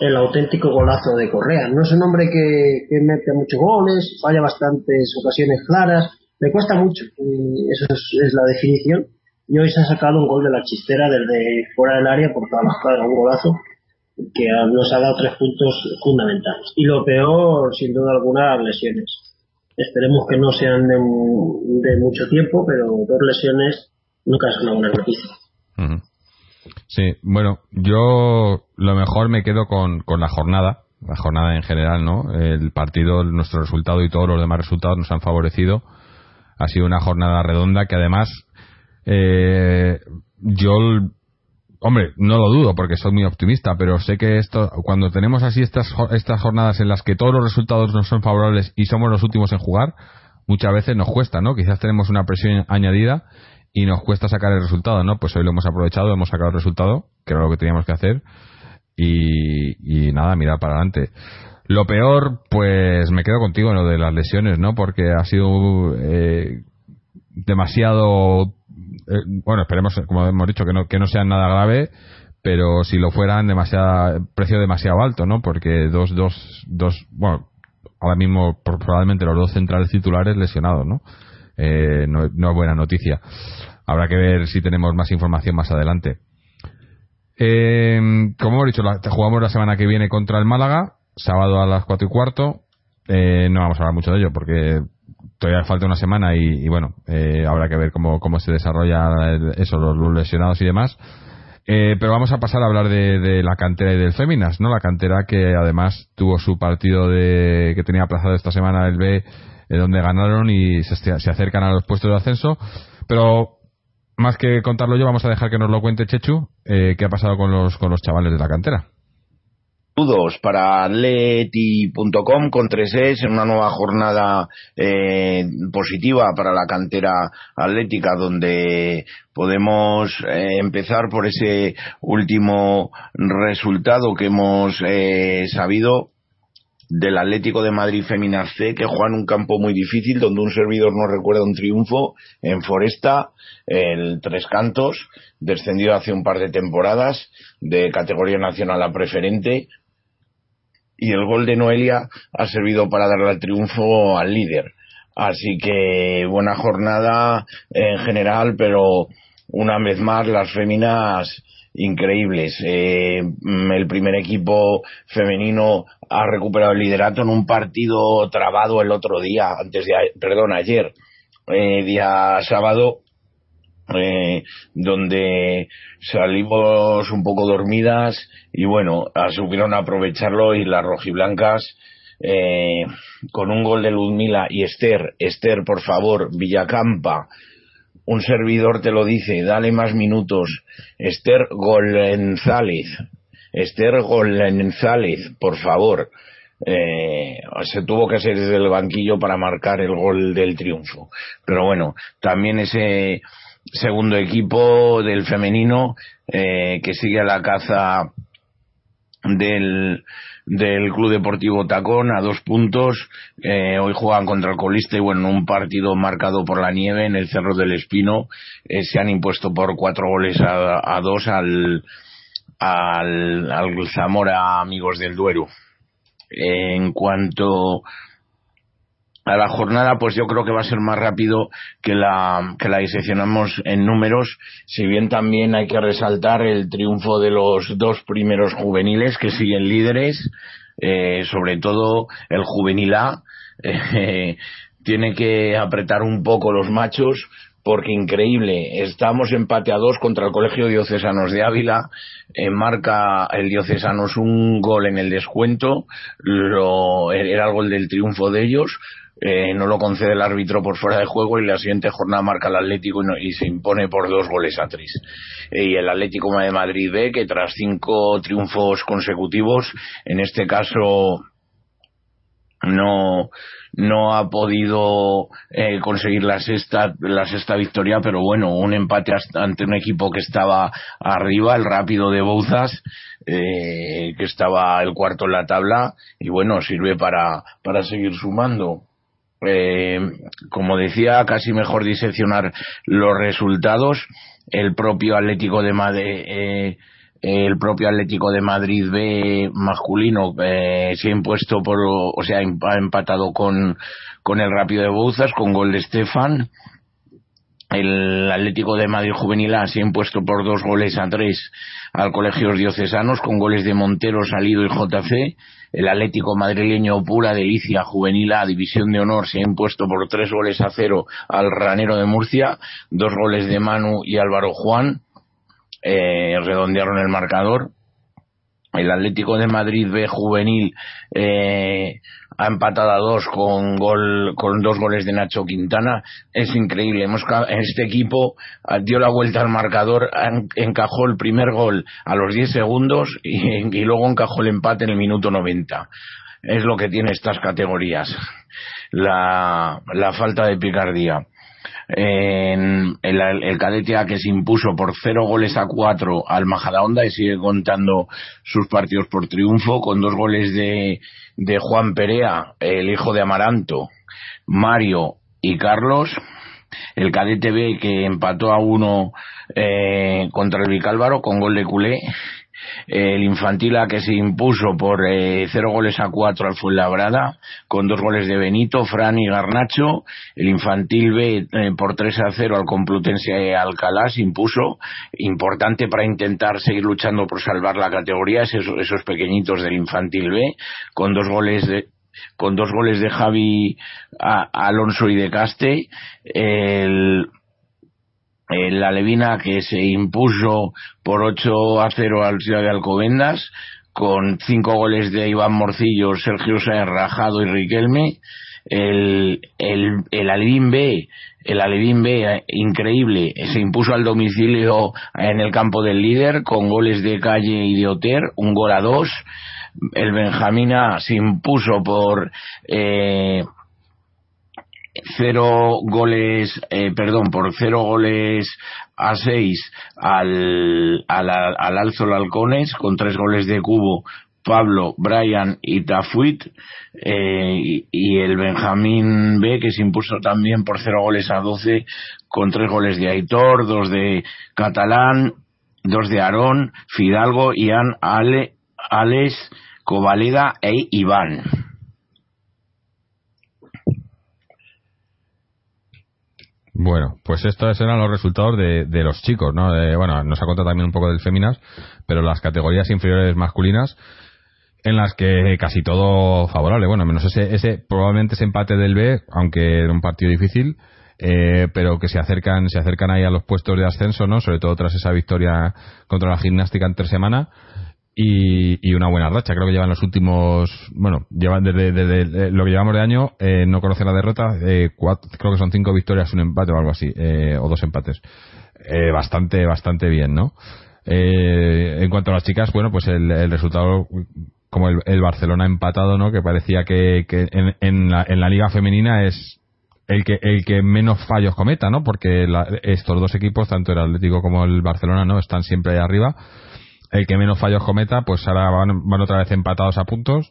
el auténtico golazo de Correa. No es un hombre que, mete muchos goles, falla bastantes ocasiones claras, le cuesta mucho, y eso es, es la definición. Y hoy se ha sacado un gol de la chistera desde fuera del área por todas las cuadras, un golazo que nos ha dado tres puntos fundamentales. Y lo peor, sin duda alguna, las lesiones. Esperemos que no sean de, de mucho tiempo, pero dos lesiones nunca es una buena noticia. Sí, bueno, yo lo mejor me quedo con, con la jornada, la jornada en general, ¿no? El partido, nuestro resultado y todos los demás resultados nos han favorecido. Ha sido una jornada redonda que además eh, yo, hombre, no lo dudo porque soy muy optimista, pero sé que esto, cuando tenemos así estas, estas jornadas en las que todos los resultados nos son favorables y somos los últimos en jugar, muchas veces nos cuesta, ¿no? Quizás tenemos una presión añadida y nos cuesta sacar el resultado, ¿no? Pues hoy lo hemos aprovechado, hemos sacado el resultado, que era lo que teníamos que hacer, y, y nada, mirar para adelante. Lo peor, pues me quedo contigo en lo de las lesiones, ¿no? Porque ha sido eh, demasiado, eh, bueno, esperemos, como hemos dicho, que no, que no sean nada grave, pero si lo fueran, demasiado, precio demasiado alto, ¿no? Porque dos, dos, dos, bueno, ahora mismo probablemente los dos centrales titulares lesionados, ¿no? Eh, no, no es buena noticia. Habrá que ver si tenemos más información más adelante. Eh, como hemos dicho, la- jugamos la semana que viene contra el Málaga, sábado a las cuatro y cuarto. Eh, no vamos a hablar mucho de ello porque todavía falta una semana y, bueno, eh, habrá que ver cómo, cómo se desarrolla eso, los, lesionados y demás. Eh, pero vamos a pasar a hablar de, la cantera y del Féminas, ¿no? La cantera que además tuvo su partido de que tenía aplazado esta semana el B, eh, donde ganaron y se, se, acercan a los puestos de ascenso. Pero más que contarlo yo, vamos a dejar que nos lo cuente Chechu, qué ha pasado con los, con los chavales de la cantera. Saludos para atleti.com con tres es en una nueva jornada eh, positiva para la cantera atlética donde podemos eh, empezar por ese último resultado que hemos eh, sabido del Atlético de Madrid Femina C que juega en un campo muy difícil donde un servidor no recuerda un triunfo en Foresta. El Tres Cantos descendido hace un par de temporadas de categoría nacional a preferente y el gol de Noelia ha servido para darle el triunfo al líder. Así que buena jornada en general, pero una vez más las féminas increíbles. Eh, el primer equipo femenino ha recuperado el liderato en un partido trabado el otro día, antes de, perdón, ayer, eh, día sábado, eh, donde salimos un poco dormidas y bueno, supieron aprovecharlo y las rojiblancas eh, con un gol de Ludmila y Esther, Esther, por favor, Villacampa, un servidor te lo dice, dale más minutos, Esther Golenzález, Esther Golenzález, por favor, eh, se tuvo que hacer desde el banquillo para marcar el gol del triunfo. Pero bueno, también ese segundo equipo del femenino eh, que sigue a la caza del, del Club Deportivo Tacón a dos puntos. Eh, hoy juegan contra el colista y bueno, un partido marcado por la nieve en el Cerro del Espino. Eh, se han impuesto por cuatro goles a, a dos al, al, al Zamora Amigos del Duero. en cuanto a la jornada, pues yo creo que va a ser más rápido que la, que la diseccionamos en números, si bien también hay que resaltar el triunfo de los dos primeros juveniles que siguen líderes, eh, sobre todo el juvenil A, [LAUGHS] eh, tiene que apretar un poco los machos, porque increíble, estamos empateados contra el Colegio Diocesanos de Ávila, eh, marca el Diocesanos un gol en el descuento, lo, era el gol del triunfo de ellos, eh, no lo concede el árbitro por fuera de juego y la siguiente jornada marca el Atlético y, se impone por dos goles a tres. Eh, y el Atlético de Madrid B, que tras cinco triunfos consecutivos, en este caso no no ha podido eh, conseguir la sexta la sexta victoria pero bueno un empate ante un equipo que estaba arriba el rápido de Bouzas que estaba el cuarto en la tabla y bueno sirve para para seguir sumando eh, como decía, casi mejor diseccionar los resultados. El propio Atlético de Madrid, eh, el propio Atlético de Madrid B masculino eh, se ha impuesto por, o sea, ha empatado con, con el Rápido de Bouzas, con gol de Estefan. El Atlético de Madrid Juvenil A se ha impuesto por dos goles a tres al Colegios Diocesanos, con goles de Montero, Salido y JC el Atlético madrileño Pura Delicia Juvenil A División de Honor se ha impuesto por tres goles a cero al Ranero de Murcia, dos goles de Manu y Álvaro Juan, eh, redondearon el marcador. El Atlético de Madrid B Juvenil eh, ha empatado a dos con gol con dos goles de Nacho Quintana. Es increíble. Hemos este equipo ah, dio la vuelta al marcador encajó el primer gol a los 10 segundos y, luego encajó el empate en el minuto 90 es lo que tiene estas categorías. La, la falta de picardía. En el, el cadete A que se impuso por cero goles a cuatro al Majadahonda y sigue contando sus partidos por triunfo con dos goles de, de Juan Perea, el hijo de Amaranto, Mario y Carlos. El cadete B que empató a uno eh, contra el Vicálvaro con gol de culé el infantil A que se impuso por eh, cero goles a cuatro al Fuenlabrada, con dos goles de Benito, Fran y Garnacho. El infantil B eh, por 3 a 0 al Complutense Alcalá se impuso, importante para intentar seguir luchando por salvar la categoría, esos, esos pequeñitos del infantil B, con dos goles de, con dos goles de Javi Alonso y de Caste. El, la Levina que se impuso por 8 a 0 al Ciudad de Alcobendas con cinco goles de Iván Morcillo, Sergio Sáenz Rajado y Riquelme. El, el, el Alevín B, el Alevín B, increíble, se impuso al domicilio en el campo del líder con goles de Calle y de Oter, un gol a dos. El Benjamina se impuso por eh, cero goles, eh, perdón, por cero goles a seis al, al, al Alzo Halcones con tres goles de Cubo Pablo, Brian y Tafuit eh, y, el Benjamín B que se impuso también por cero goles a doce con tres goles de Aitor, dos de Catalán, dos de Aarón, Fidalgo, Ian, Ale, Alex, Covaleda e Iván. Bueno, pues estos eran los resultados de, de los chicos, ¿no? bueno, nos ha contado también un poco del Féminas, pero las categorías inferiores masculinas, en las que casi todo favorable. Bueno, menos ese, ese probablemente ese empate del B, aunque era un partido difícil, eh, pero que se acercan, se acercan ahí a los puestos de ascenso, ¿no? Sobre todo tras esa victoria contra la gimnástica en tres semanas y, una buena racha. Creo que llevan los últimos, bueno, llevan desde, lo que llevamos de año, eh, no conoce la derrota, eh, creo que son cinco victorias, un empate o algo así, eh, o dos empates. Eh, bastante, bastante bien, ¿no? Eh, en cuanto a las chicas, bueno, pues el, resultado, como el, Barcelona empatado, ¿no? Que parecía que, en, la, en la liga femenina es el que el que menos fallos cometa, ¿no? Porque estos dos equipos, tanto el Atlético como el Barcelona, ¿no? Están siempre ahí arriba el que menos fallos cometa, pues ahora van, otra vez empatados a puntos.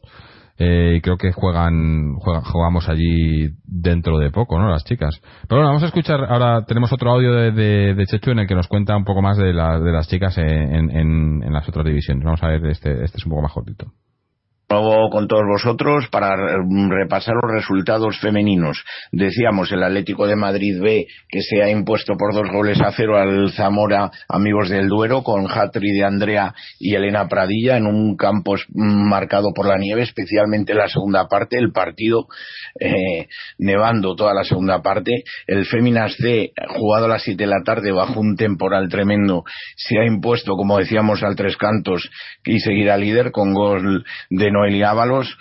Eh, y creo que juegan, jugamos allí dentro de poco, ¿no? Las chicas. Pero bueno, vamos a escuchar, ahora tenemos otro audio de, de, Chechu en el que nos cuenta un poco más de, de las chicas en, en, las otras divisiones. Vamos a ver, este, este es un poco más cortito con todos vosotros para repasar los resultados femeninos. Decíamos el Atlético de Madrid B que se ha impuesto por dos goles a cero al Zamora Amigos del Duero con Hatri de Andrea y Elena Pradilla en un campo marcado por la nieve, especialmente la segunda parte, el partido eh, nevando toda la segunda parte. El Féminas C, jugado a las siete de la tarde bajo un temporal tremendo, se ha impuesto, como decíamos, al Tres Cantos y seguirá líder con gol de Noelia Ábalos.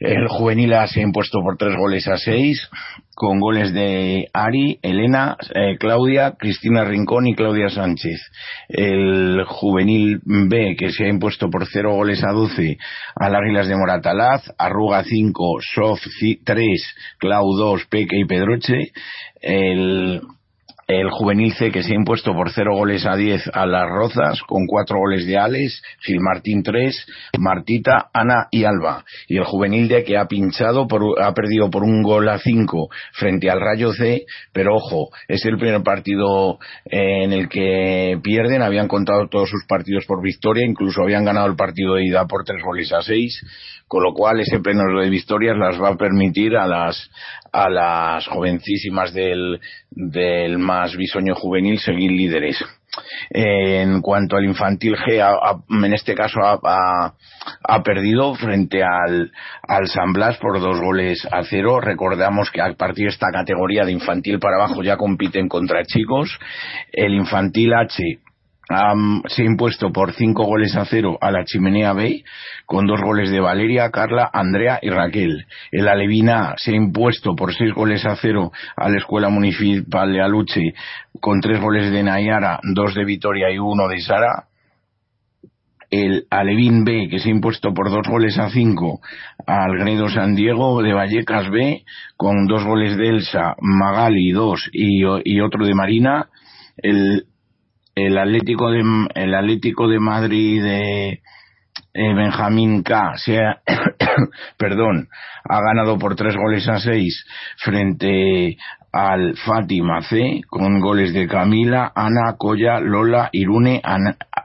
El juvenil se ha impuesto por tres goles a seis, con goles de Ari, Elena, eh, Claudia, Cristina Rincón y Claudia Sánchez. El juvenil B, que se ha impuesto por cero goles a doce a las Águilas de Moratalaz, Arruga cinco, Sof tres, Clau dos, Peque y Pedroche. El el juvenil C que se ha impuesto por cero goles a 10 a las Rozas, con cuatro goles de Alex, Gil Martín 3, Martita, Ana y Alba. Y el juvenil D que ha pinchado, por, ha perdido por un gol a 5 frente al Rayo C, pero ojo, es el primer partido eh, en el que pierden, habían contado todos sus partidos por victoria, incluso habían ganado el partido de ida por tres goles a 6 con lo cual ese pleno de victorias las va a permitir a las a las jovencísimas del, del más bisoño juvenil seguir líderes. En cuanto al infantil G, en este caso ha, ha, perdido frente al, al San Blas por dos goles a cero. Recordamos que a partir de esta categoría de infantil para abajo ya compiten contra chicos. El infantil H se ha impuesto por cinco goles a cero a la Chimenea B, con dos goles de Valeria, Carla, Andrea y Raquel. El Alevina se ha impuesto por seis goles a cero a la Escuela Municipal de Aluche, con tres goles de Nayara, dos de Vitoria y uno de Sara. El Alevín B, que se ha impuesto por dos goles a cinco al Gredo San Diego de Vallecas B, con dos goles de Elsa, Magali dos y, y otro de Marina. El el Atlético de, el Atlético de Madrid de eh, Benjamín K ha, [COUGHS] perdón, ha ganado por tres goles a seis frente al Fátima C con goles de Camila, Ana, Coya, Lola, Irune,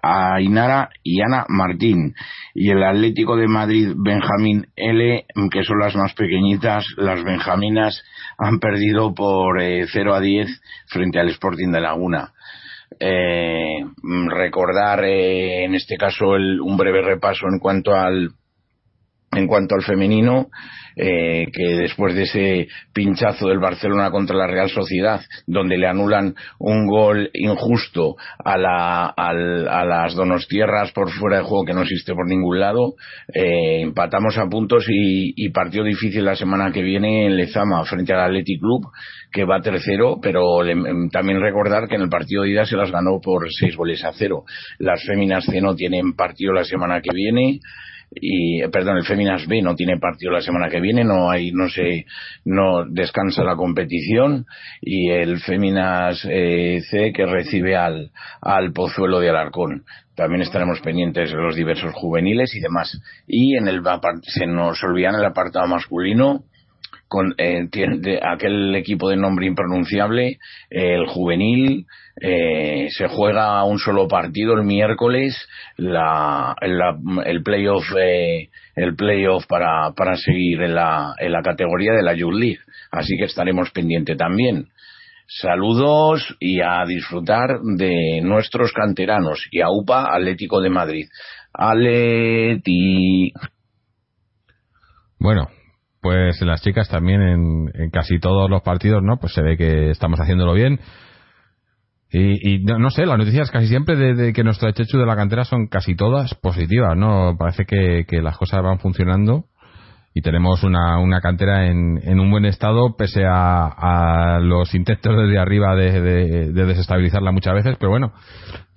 Ainara y Ana Martín. Y el Atlético de Madrid Benjamín L, que son las más pequeñitas, las Benjaminas, han perdido por eh, 0 a 10 frente al Sporting de Laguna eh, recordar eh, en este caso el, un breve repaso en cuanto al En cuanto al femenino, eh, que después de ese pinchazo del Barcelona contra la Real Sociedad, donde le anulan un gol injusto a, la, a las Donostierras por fuera de juego que no existe por ningún lado, eh, empatamos a puntos y, y, partió difícil la semana que viene en Lezama frente al Athletic Club, que va tercero, pero también recordar que en el partido de ida se las ganó por seis goles a cero. Las féminas C no tienen partido la semana que viene y perdón el Feminas B no tiene partido la semana que viene no hay no se no descansa la competición y el Feminas eh, C que recibe al al Pozuelo de Alarcón. También estaremos pendientes de los diversos juveniles y demás. Y en el se nos olvida en el apartado masculino con eh, de aquel equipo de nombre impronunciable, el juvenil, eh, se juega un solo partido el miércoles, la, el playoff eh, el playoff para, para seguir en la, en la categoría de la Youth League. Así que estaremos pendientes también. Saludos y a disfrutar de nuestros canteranos y a UPA Atlético de Madrid. Aleti. Bueno, pues las chicas también en, casi todos los partidos, ¿no? Pues se ve que estamos haciéndolo bien. Y, no, sé, las noticias casi siempre de, que nuestro Chechu de la cantera son casi todas positivas, ¿no? Parece que, las cosas van funcionando y tenemos una, una cantera en, en, un buen estado pese a, los intentos desde arriba de, desestabilizarla muchas veces, pero bueno,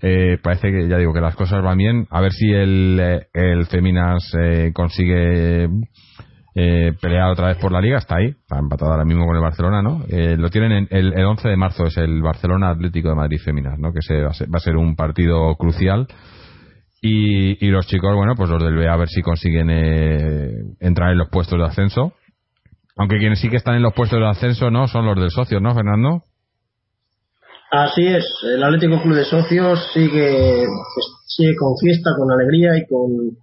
eh, parece que ya digo que las cosas van bien. A ver si el, eh, el Feminas eh, consigue eh, otra vez por la liga, está ahí, está empatado ahora mismo con el Barcelona, ¿no? Eh, lo tienen en, el, 11 de marzo, es el Barcelona Atlético de Madrid Feminas, ¿no? Que se, va, a ser, un partido crucial. Y, y, los chicos, bueno, pues los del B a ver si consiguen eh, entrar en los puestos de ascenso. Aunque quienes sí que están en los puestos de ascenso, ¿no? Son los del socios, ¿no, Fernando? Así es, el Atlético Club de Socios sigue, pues, sigue con fiesta, con alegría y con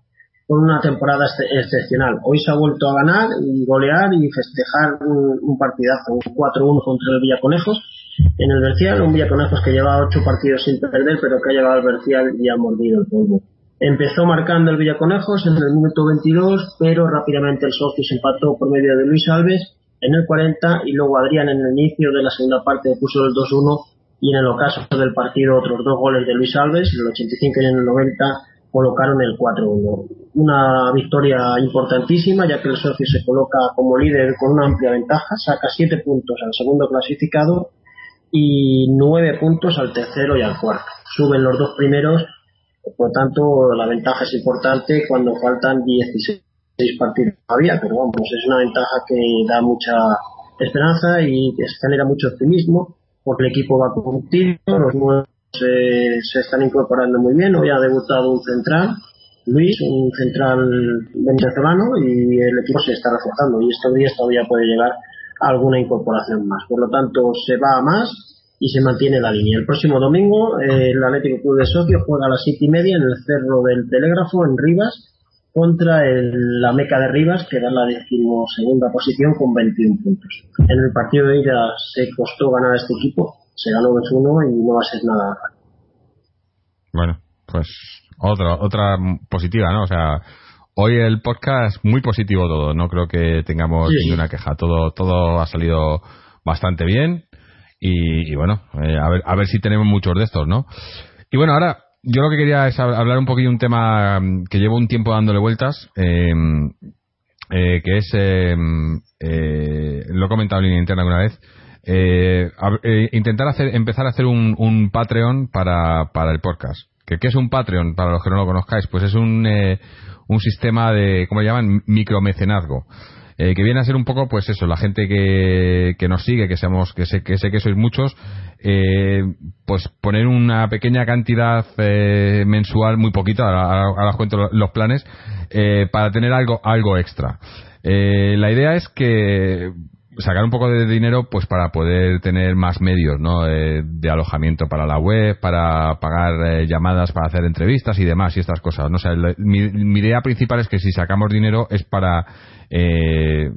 con una temporada excepcional. Hoy se ha vuelto a ganar y golear y festejar un, partidazo, un 4-1 contra el Villaconejos en el Bercial, un Villaconejos que lleva ocho partidos sin perder, pero que ha llegado al Bercial y ha mordido el polvo. Empezó marcando el Villaconejos en el minuto 22, pero rápidamente el socio se empató por medio de Luis Alves en el 40 y luego Adrián en el inicio de la segunda parte puso el 2-1 y en el ocaso del partido otros dos goles de Luis Alves, en el 85 y en el 90 colocaron el 4-1. Una victoria importantísima, ya que el socio se coloca como líder con una amplia ventaja, saca 7 puntos al segundo clasificado y 9 puntos al tercero y al cuarto. Suben los dos primeros, por tanto la ventaja es importante cuando faltan 16 partidos todavía, pero vamos, es una ventaja que da mucha esperanza y genera mucho optimismo porque el equipo va contigo, los nuevos se, están incorporando muy bien. Hoy ha debutado un central, Luis, un central venezolano, y el equipo se está reforzando. Y estos días todavía puede llegar alguna incorporación más. Por lo tanto, se va a más y se mantiene la línea. El próximo domingo, el Atlético Club de Socios juega a las siete y media en el Cerro del Telégrafo, en Rivas, contra la Meca de Rivas, que da la decimosegunda posición con 21 puntos. En el partido de ida se costó ganar a este equipo, se ganó 2-1 y no va a ser nada. Bueno, pues otra, otra positiva, ¿no? O sea, hoy el podcast muy positivo todo, no creo que tengamos ninguna queja, todo, todo ha salido bastante bien y, bueno, eh, a, ver, a ver si tenemos muchos de estos, ¿no? Y bueno, ahora yo lo que quería es hablar un poquito de un tema mm, que llevo un tiempo dándole vueltas, em, eh, que es, em, eh, lo he comentado en línea interna alguna vez, eh, eh, intentar hacer, empezar a hacer un, un Patreon para, para el podcast. ¿Qué, es un Patreon? Para los que no lo conozcáis, pues es un, eh, un sistema de, ¿cómo llaman? Micromecenazgo. Eh, que viene a ser un poco, pues eso, la gente que, que nos sigue, que seamos, que sé que, sé que sois muchos, eh, pues poner una pequeña cantidad eh, mensual, muy poquita, ahora, os cuento los planes, eh, para tener algo, algo extra. Eh, la idea es que sacar un poco de dinero pues para poder tener más medios ¿no? Eh, de alojamiento para la web para pagar eh, llamadas para hacer entrevistas y demás y estas cosas no mi, idea principal es que si sacamos dinero es para eh,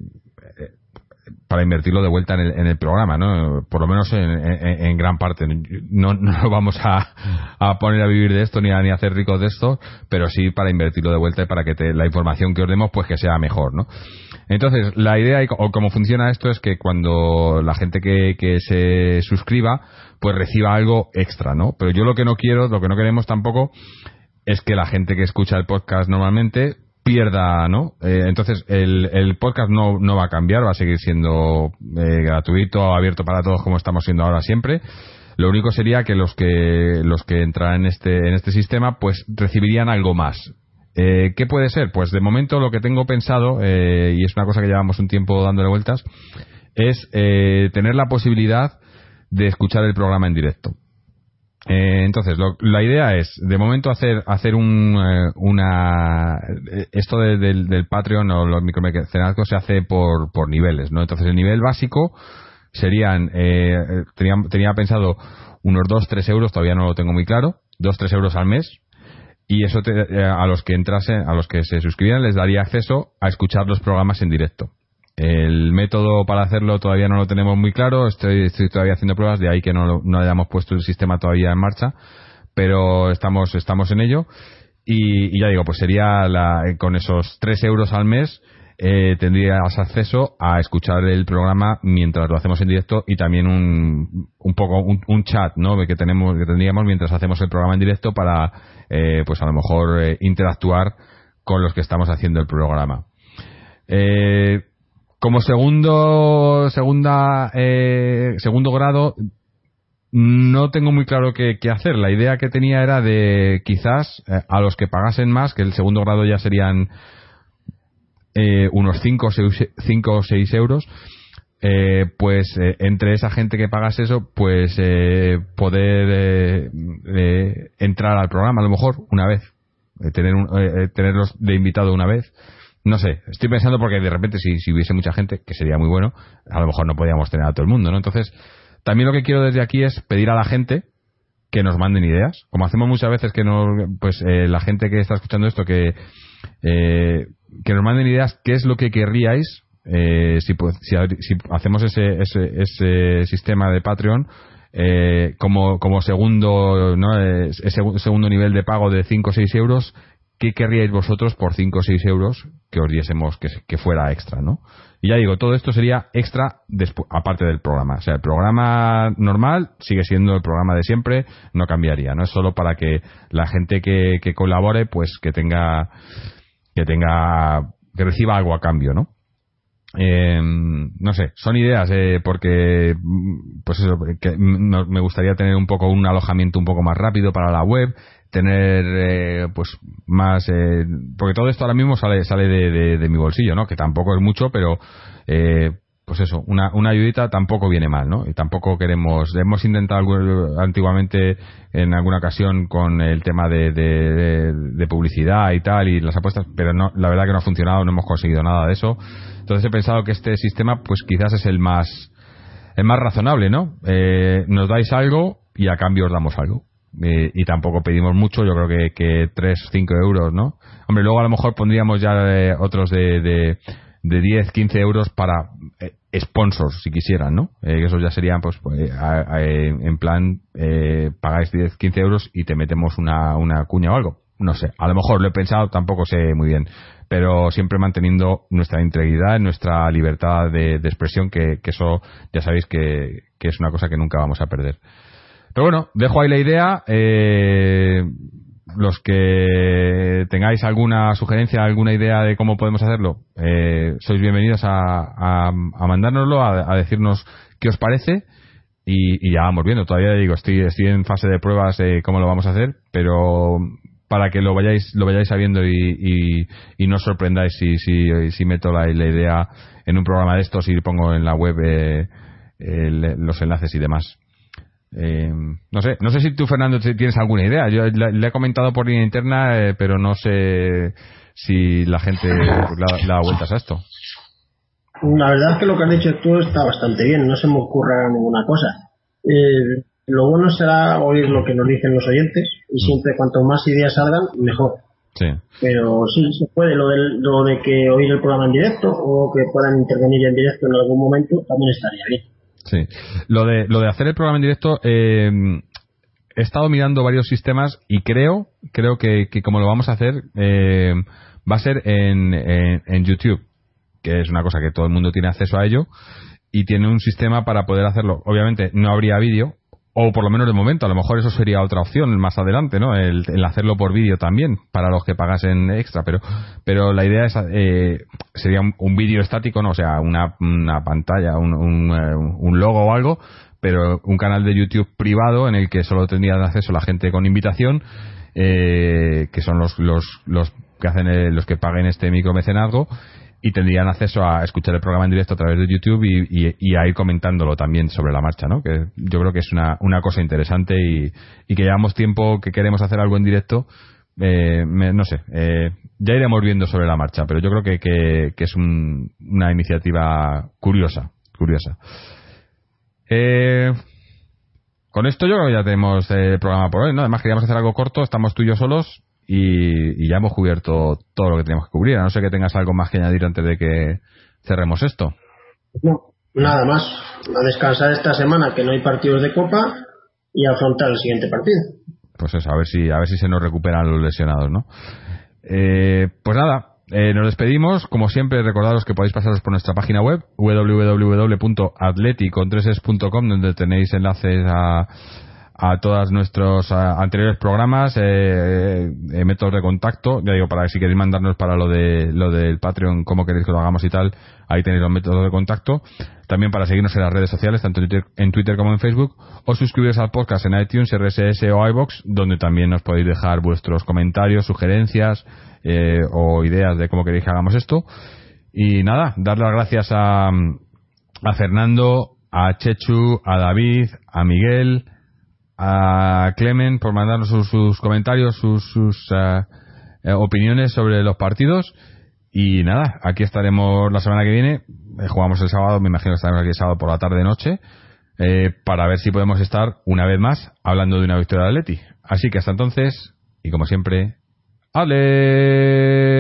para invertirlo de vuelta en el, en el programa, ¿no? Por lo menos en, gran parte. No, no vamos a, a, poner a vivir de esto ni a, ni hacer ricos de esto, pero sí para invertirlo de vuelta y para que la información que os demos pues que sea mejor, ¿no? Entonces, la idea y, o cómo funciona esto es que cuando la gente que, que se suscriba pues reciba algo extra, ¿no? Pero yo lo que no quiero, lo que no queremos tampoco es que la gente que escucha el podcast normalmente pierda, ¿no? Eh, entonces, el, el podcast no, no, va a cambiar, va a seguir siendo eh, gratuito, abierto para todos como estamos siendo ahora siempre. Lo único sería que los que los que en este en este sistema, pues recibirían algo más. Eh, ¿Qué puede ser? Pues de momento lo que tengo pensado y es una cosa que llevamos un tiempo dándole vueltas es tener la posibilidad de escuchar el programa en directo. Eh, entonces, la idea es, de momento, hacer hacer un, eh, una. Eh, esto del, Patreon o los micromecenazgos se hace por, por niveles, ¿no? Entonces, el nivel básico serían. tenía, tenía pensado unos 2-3 euros, todavía no lo tengo muy claro. 2-3 euros al mes. Y eso a los que entrasen, a los que se suscribieran, les daría acceso a escuchar los programas en directo. El método para hacerlo todavía no lo tenemos muy claro, estoy, todavía haciendo pruebas, de ahí que no, no hayamos puesto el sistema todavía en marcha, pero estamos, estamos en ello. Y, ya digo, pues sería la, con esos 3 euros al mes, eh, tendrías acceso a escuchar el programa mientras lo hacemos en directo y también un, un poco un, chat ¿no? que tenemos que tendríamos mientras hacemos el programa en directo para eh, pues a lo mejor eh, interactuar con los que estamos haciendo el programa eh, como segundo segunda eh, segundo grado no tengo muy claro qué, hacer. La idea que tenía era de quizás a los que pagasen más, que el segundo grado ya serían eh, unos 5 o 6 euros, pues entre esa gente que pagase eso, pues poder entrar al programa a lo mejor una vez, tener tenerlos de invitado una vez. No sé, estoy pensando porque de repente si, si, hubiese mucha gente, que sería muy bueno, a lo mejor no podíamos tener a todo el mundo, ¿no? Entonces, también lo que quiero desde aquí es pedir a la gente que nos manden ideas, como hacemos muchas veces que nos, pues eh, la gente que está escuchando esto, que, eh, que nos manden ideas, qué es lo que querríais, eh, si, si, si, hacemos ese, ese, ese sistema de Patreon, eh, como, como segundo, ¿no? ese segundo nivel de pago de 5 o 6 euros, ¿qué querríais vosotros por 5 o 6 euros que os diésemos que, fuera extra, ¿no? Y ya digo, todo esto sería extra aparte del programa. O sea, el programa normal sigue siendo el programa de siempre, no cambiaría, ¿no? Es solo para que la gente que, colabore, pues que tenga, que tenga, que reciba algo a cambio, ¿no? Eh, no sé, son ideas, eh, porque, pues eso, que me gustaría tener un poco un alojamiento un poco más rápido para la web, tener eh, pues más eh, porque todo esto ahora mismo sale sale de, mi bolsillo no que tampoco es mucho pero eh, pues eso una, una ayudita tampoco viene mal no y tampoco queremos hemos intentado antiguamente en alguna ocasión con el tema de, de, publicidad y tal y las apuestas pero no la verdad que no ha funcionado no hemos conseguido nada de eso. Entonces he pensado que este sistema pues quizás es el más el más razonable no nos dais algo y a cambio os damos algo. Eh, y tampoco pedimos mucho, yo creo que, que 3, 5 euros, ¿no? Hombre, luego a lo mejor pondríamos ya eh, otros de, de, de 10, 15 euros para eh, sponsors, si quisieran, ¿no? Eh, esos ya serían, pues, pues en plan, pagáis 10, 15 euros y te metemos una, una cuña o algo. No sé, a lo mejor lo he pensado, tampoco sé muy bien, pero siempre manteniendo nuestra integridad, nuestra libertad de, expresión, que, que, eso ya sabéis que, que es una cosa que nunca vamos a perder. Pero bueno, dejo ahí la idea. Eh, los que tengáis alguna sugerencia, alguna idea de cómo podemos hacerlo, eh, sois bienvenidos a, a, mandárnoslo, a, decirnos qué os parece. Y, ya vamos viendo. Todavía digo, estoy, estoy en fase de pruebas de cómo lo vamos a hacer, pero para que lo vayáis lo vayáis sabiendo y, no os sorprendáis si, si, si meto la, la, idea en un programa de estos y pongo en la web eh, los enlaces y demás. Eh, no sé, no sé si tú, Fernando, tienes alguna idea. Yo le, he comentado por línea interna, eh, pero no sé si la gente le, da vueltas a esto. La verdad es que lo que has dicho tú está bastante bien, no se me ocurre ninguna cosa. Eh, lo bueno será oír lo que nos dicen los oyentes y siempre cuanto más ideas salgan, mejor. Sí. Pero sí, se puede. Lo, del, lo de que oír el programa en directo o que puedan intervenir en directo en algún momento también estaría bien. Sí. Lo de, lo de hacer el programa en directo, eh, he estado mirando varios sistemas y creo, creo que, que como lo vamos a hacer, eh, va a ser en, en, en YouTube, que es una cosa que todo el mundo tiene acceso a ello y tiene un sistema para poder hacerlo. Obviamente no habría vídeo, o por lo menos de momento, a lo mejor eso sería otra opción más adelante, ¿no? El, el hacerlo por vídeo también, para los que pagasen extra, pero pero la idea es, eh, sería un, un vídeo estático, ¿no? O sea, una, una pantalla, un, un, eh, un logo o algo, pero un canal de YouTube privado en el que solo tendrían acceso la gente con invitación, eh, que son los, los, los que hacen eh, los que paguen este micromecenazgo y tendrían acceso a escuchar el programa en directo a través de YouTube y, y, y, a ir comentándolo también sobre la marcha, ¿no? Que yo creo que es una, una cosa interesante y, y que llevamos tiempo que queremos hacer algo en directo. Eh, me, no sé, eh, ya iremos viendo sobre la marcha, pero yo creo que, que, que es un, una iniciativa curiosa, curiosa. Eh, con esto yo creo que ya tenemos el programa por hoy, ¿no? Además queríamos hacer algo corto, estamos tú y yo solos y, y ya hemos cubierto todo lo que teníamos que cubrir. A no sé que tengas algo más que añadir antes de que cerremos esto. No, nada más. A descansar esta semana que no hay partidos de Copa y afrontar el siguiente partido. Pues eso, a ver si, a ver si se nos recuperan los lesionados, ¿no? Eh, pues nada, eh, nos despedimos. Como siempre, recordaros que podéis pasaros por nuestra página web www.atleticontreses.com donde tenéis enlaces a, a todos nuestros anteriores programas, eh, eh, métodos de contacto. Ya digo, para si queréis mandarnos para lo de lo del Patreon, cómo queréis que lo hagamos y tal, ahí tenéis los métodos de contacto. También para seguirnos en las redes sociales, tanto en Twitter, en Twitter como en Facebook, o suscribiros al podcast en iTunes, RSS o iBox, donde también nos podéis dejar vuestros comentarios, sugerencias eh, o ideas de cómo queréis que hagamos esto. Y nada, dar las gracias a, a Fernando, a Chechu, a David, a Miguel, a Clemen por mandarnos sus, sus comentarios, sus, uh, opiniones sobre los partidos. Y nada, aquí estaremos la semana que viene. Eh, jugamos el sábado, me imagino que estaremos aquí el sábado por la tarde-noche. Para ver si podemos estar una vez más hablando de una victoria de Atleti. Así que hasta entonces, y como siempre, Atleti.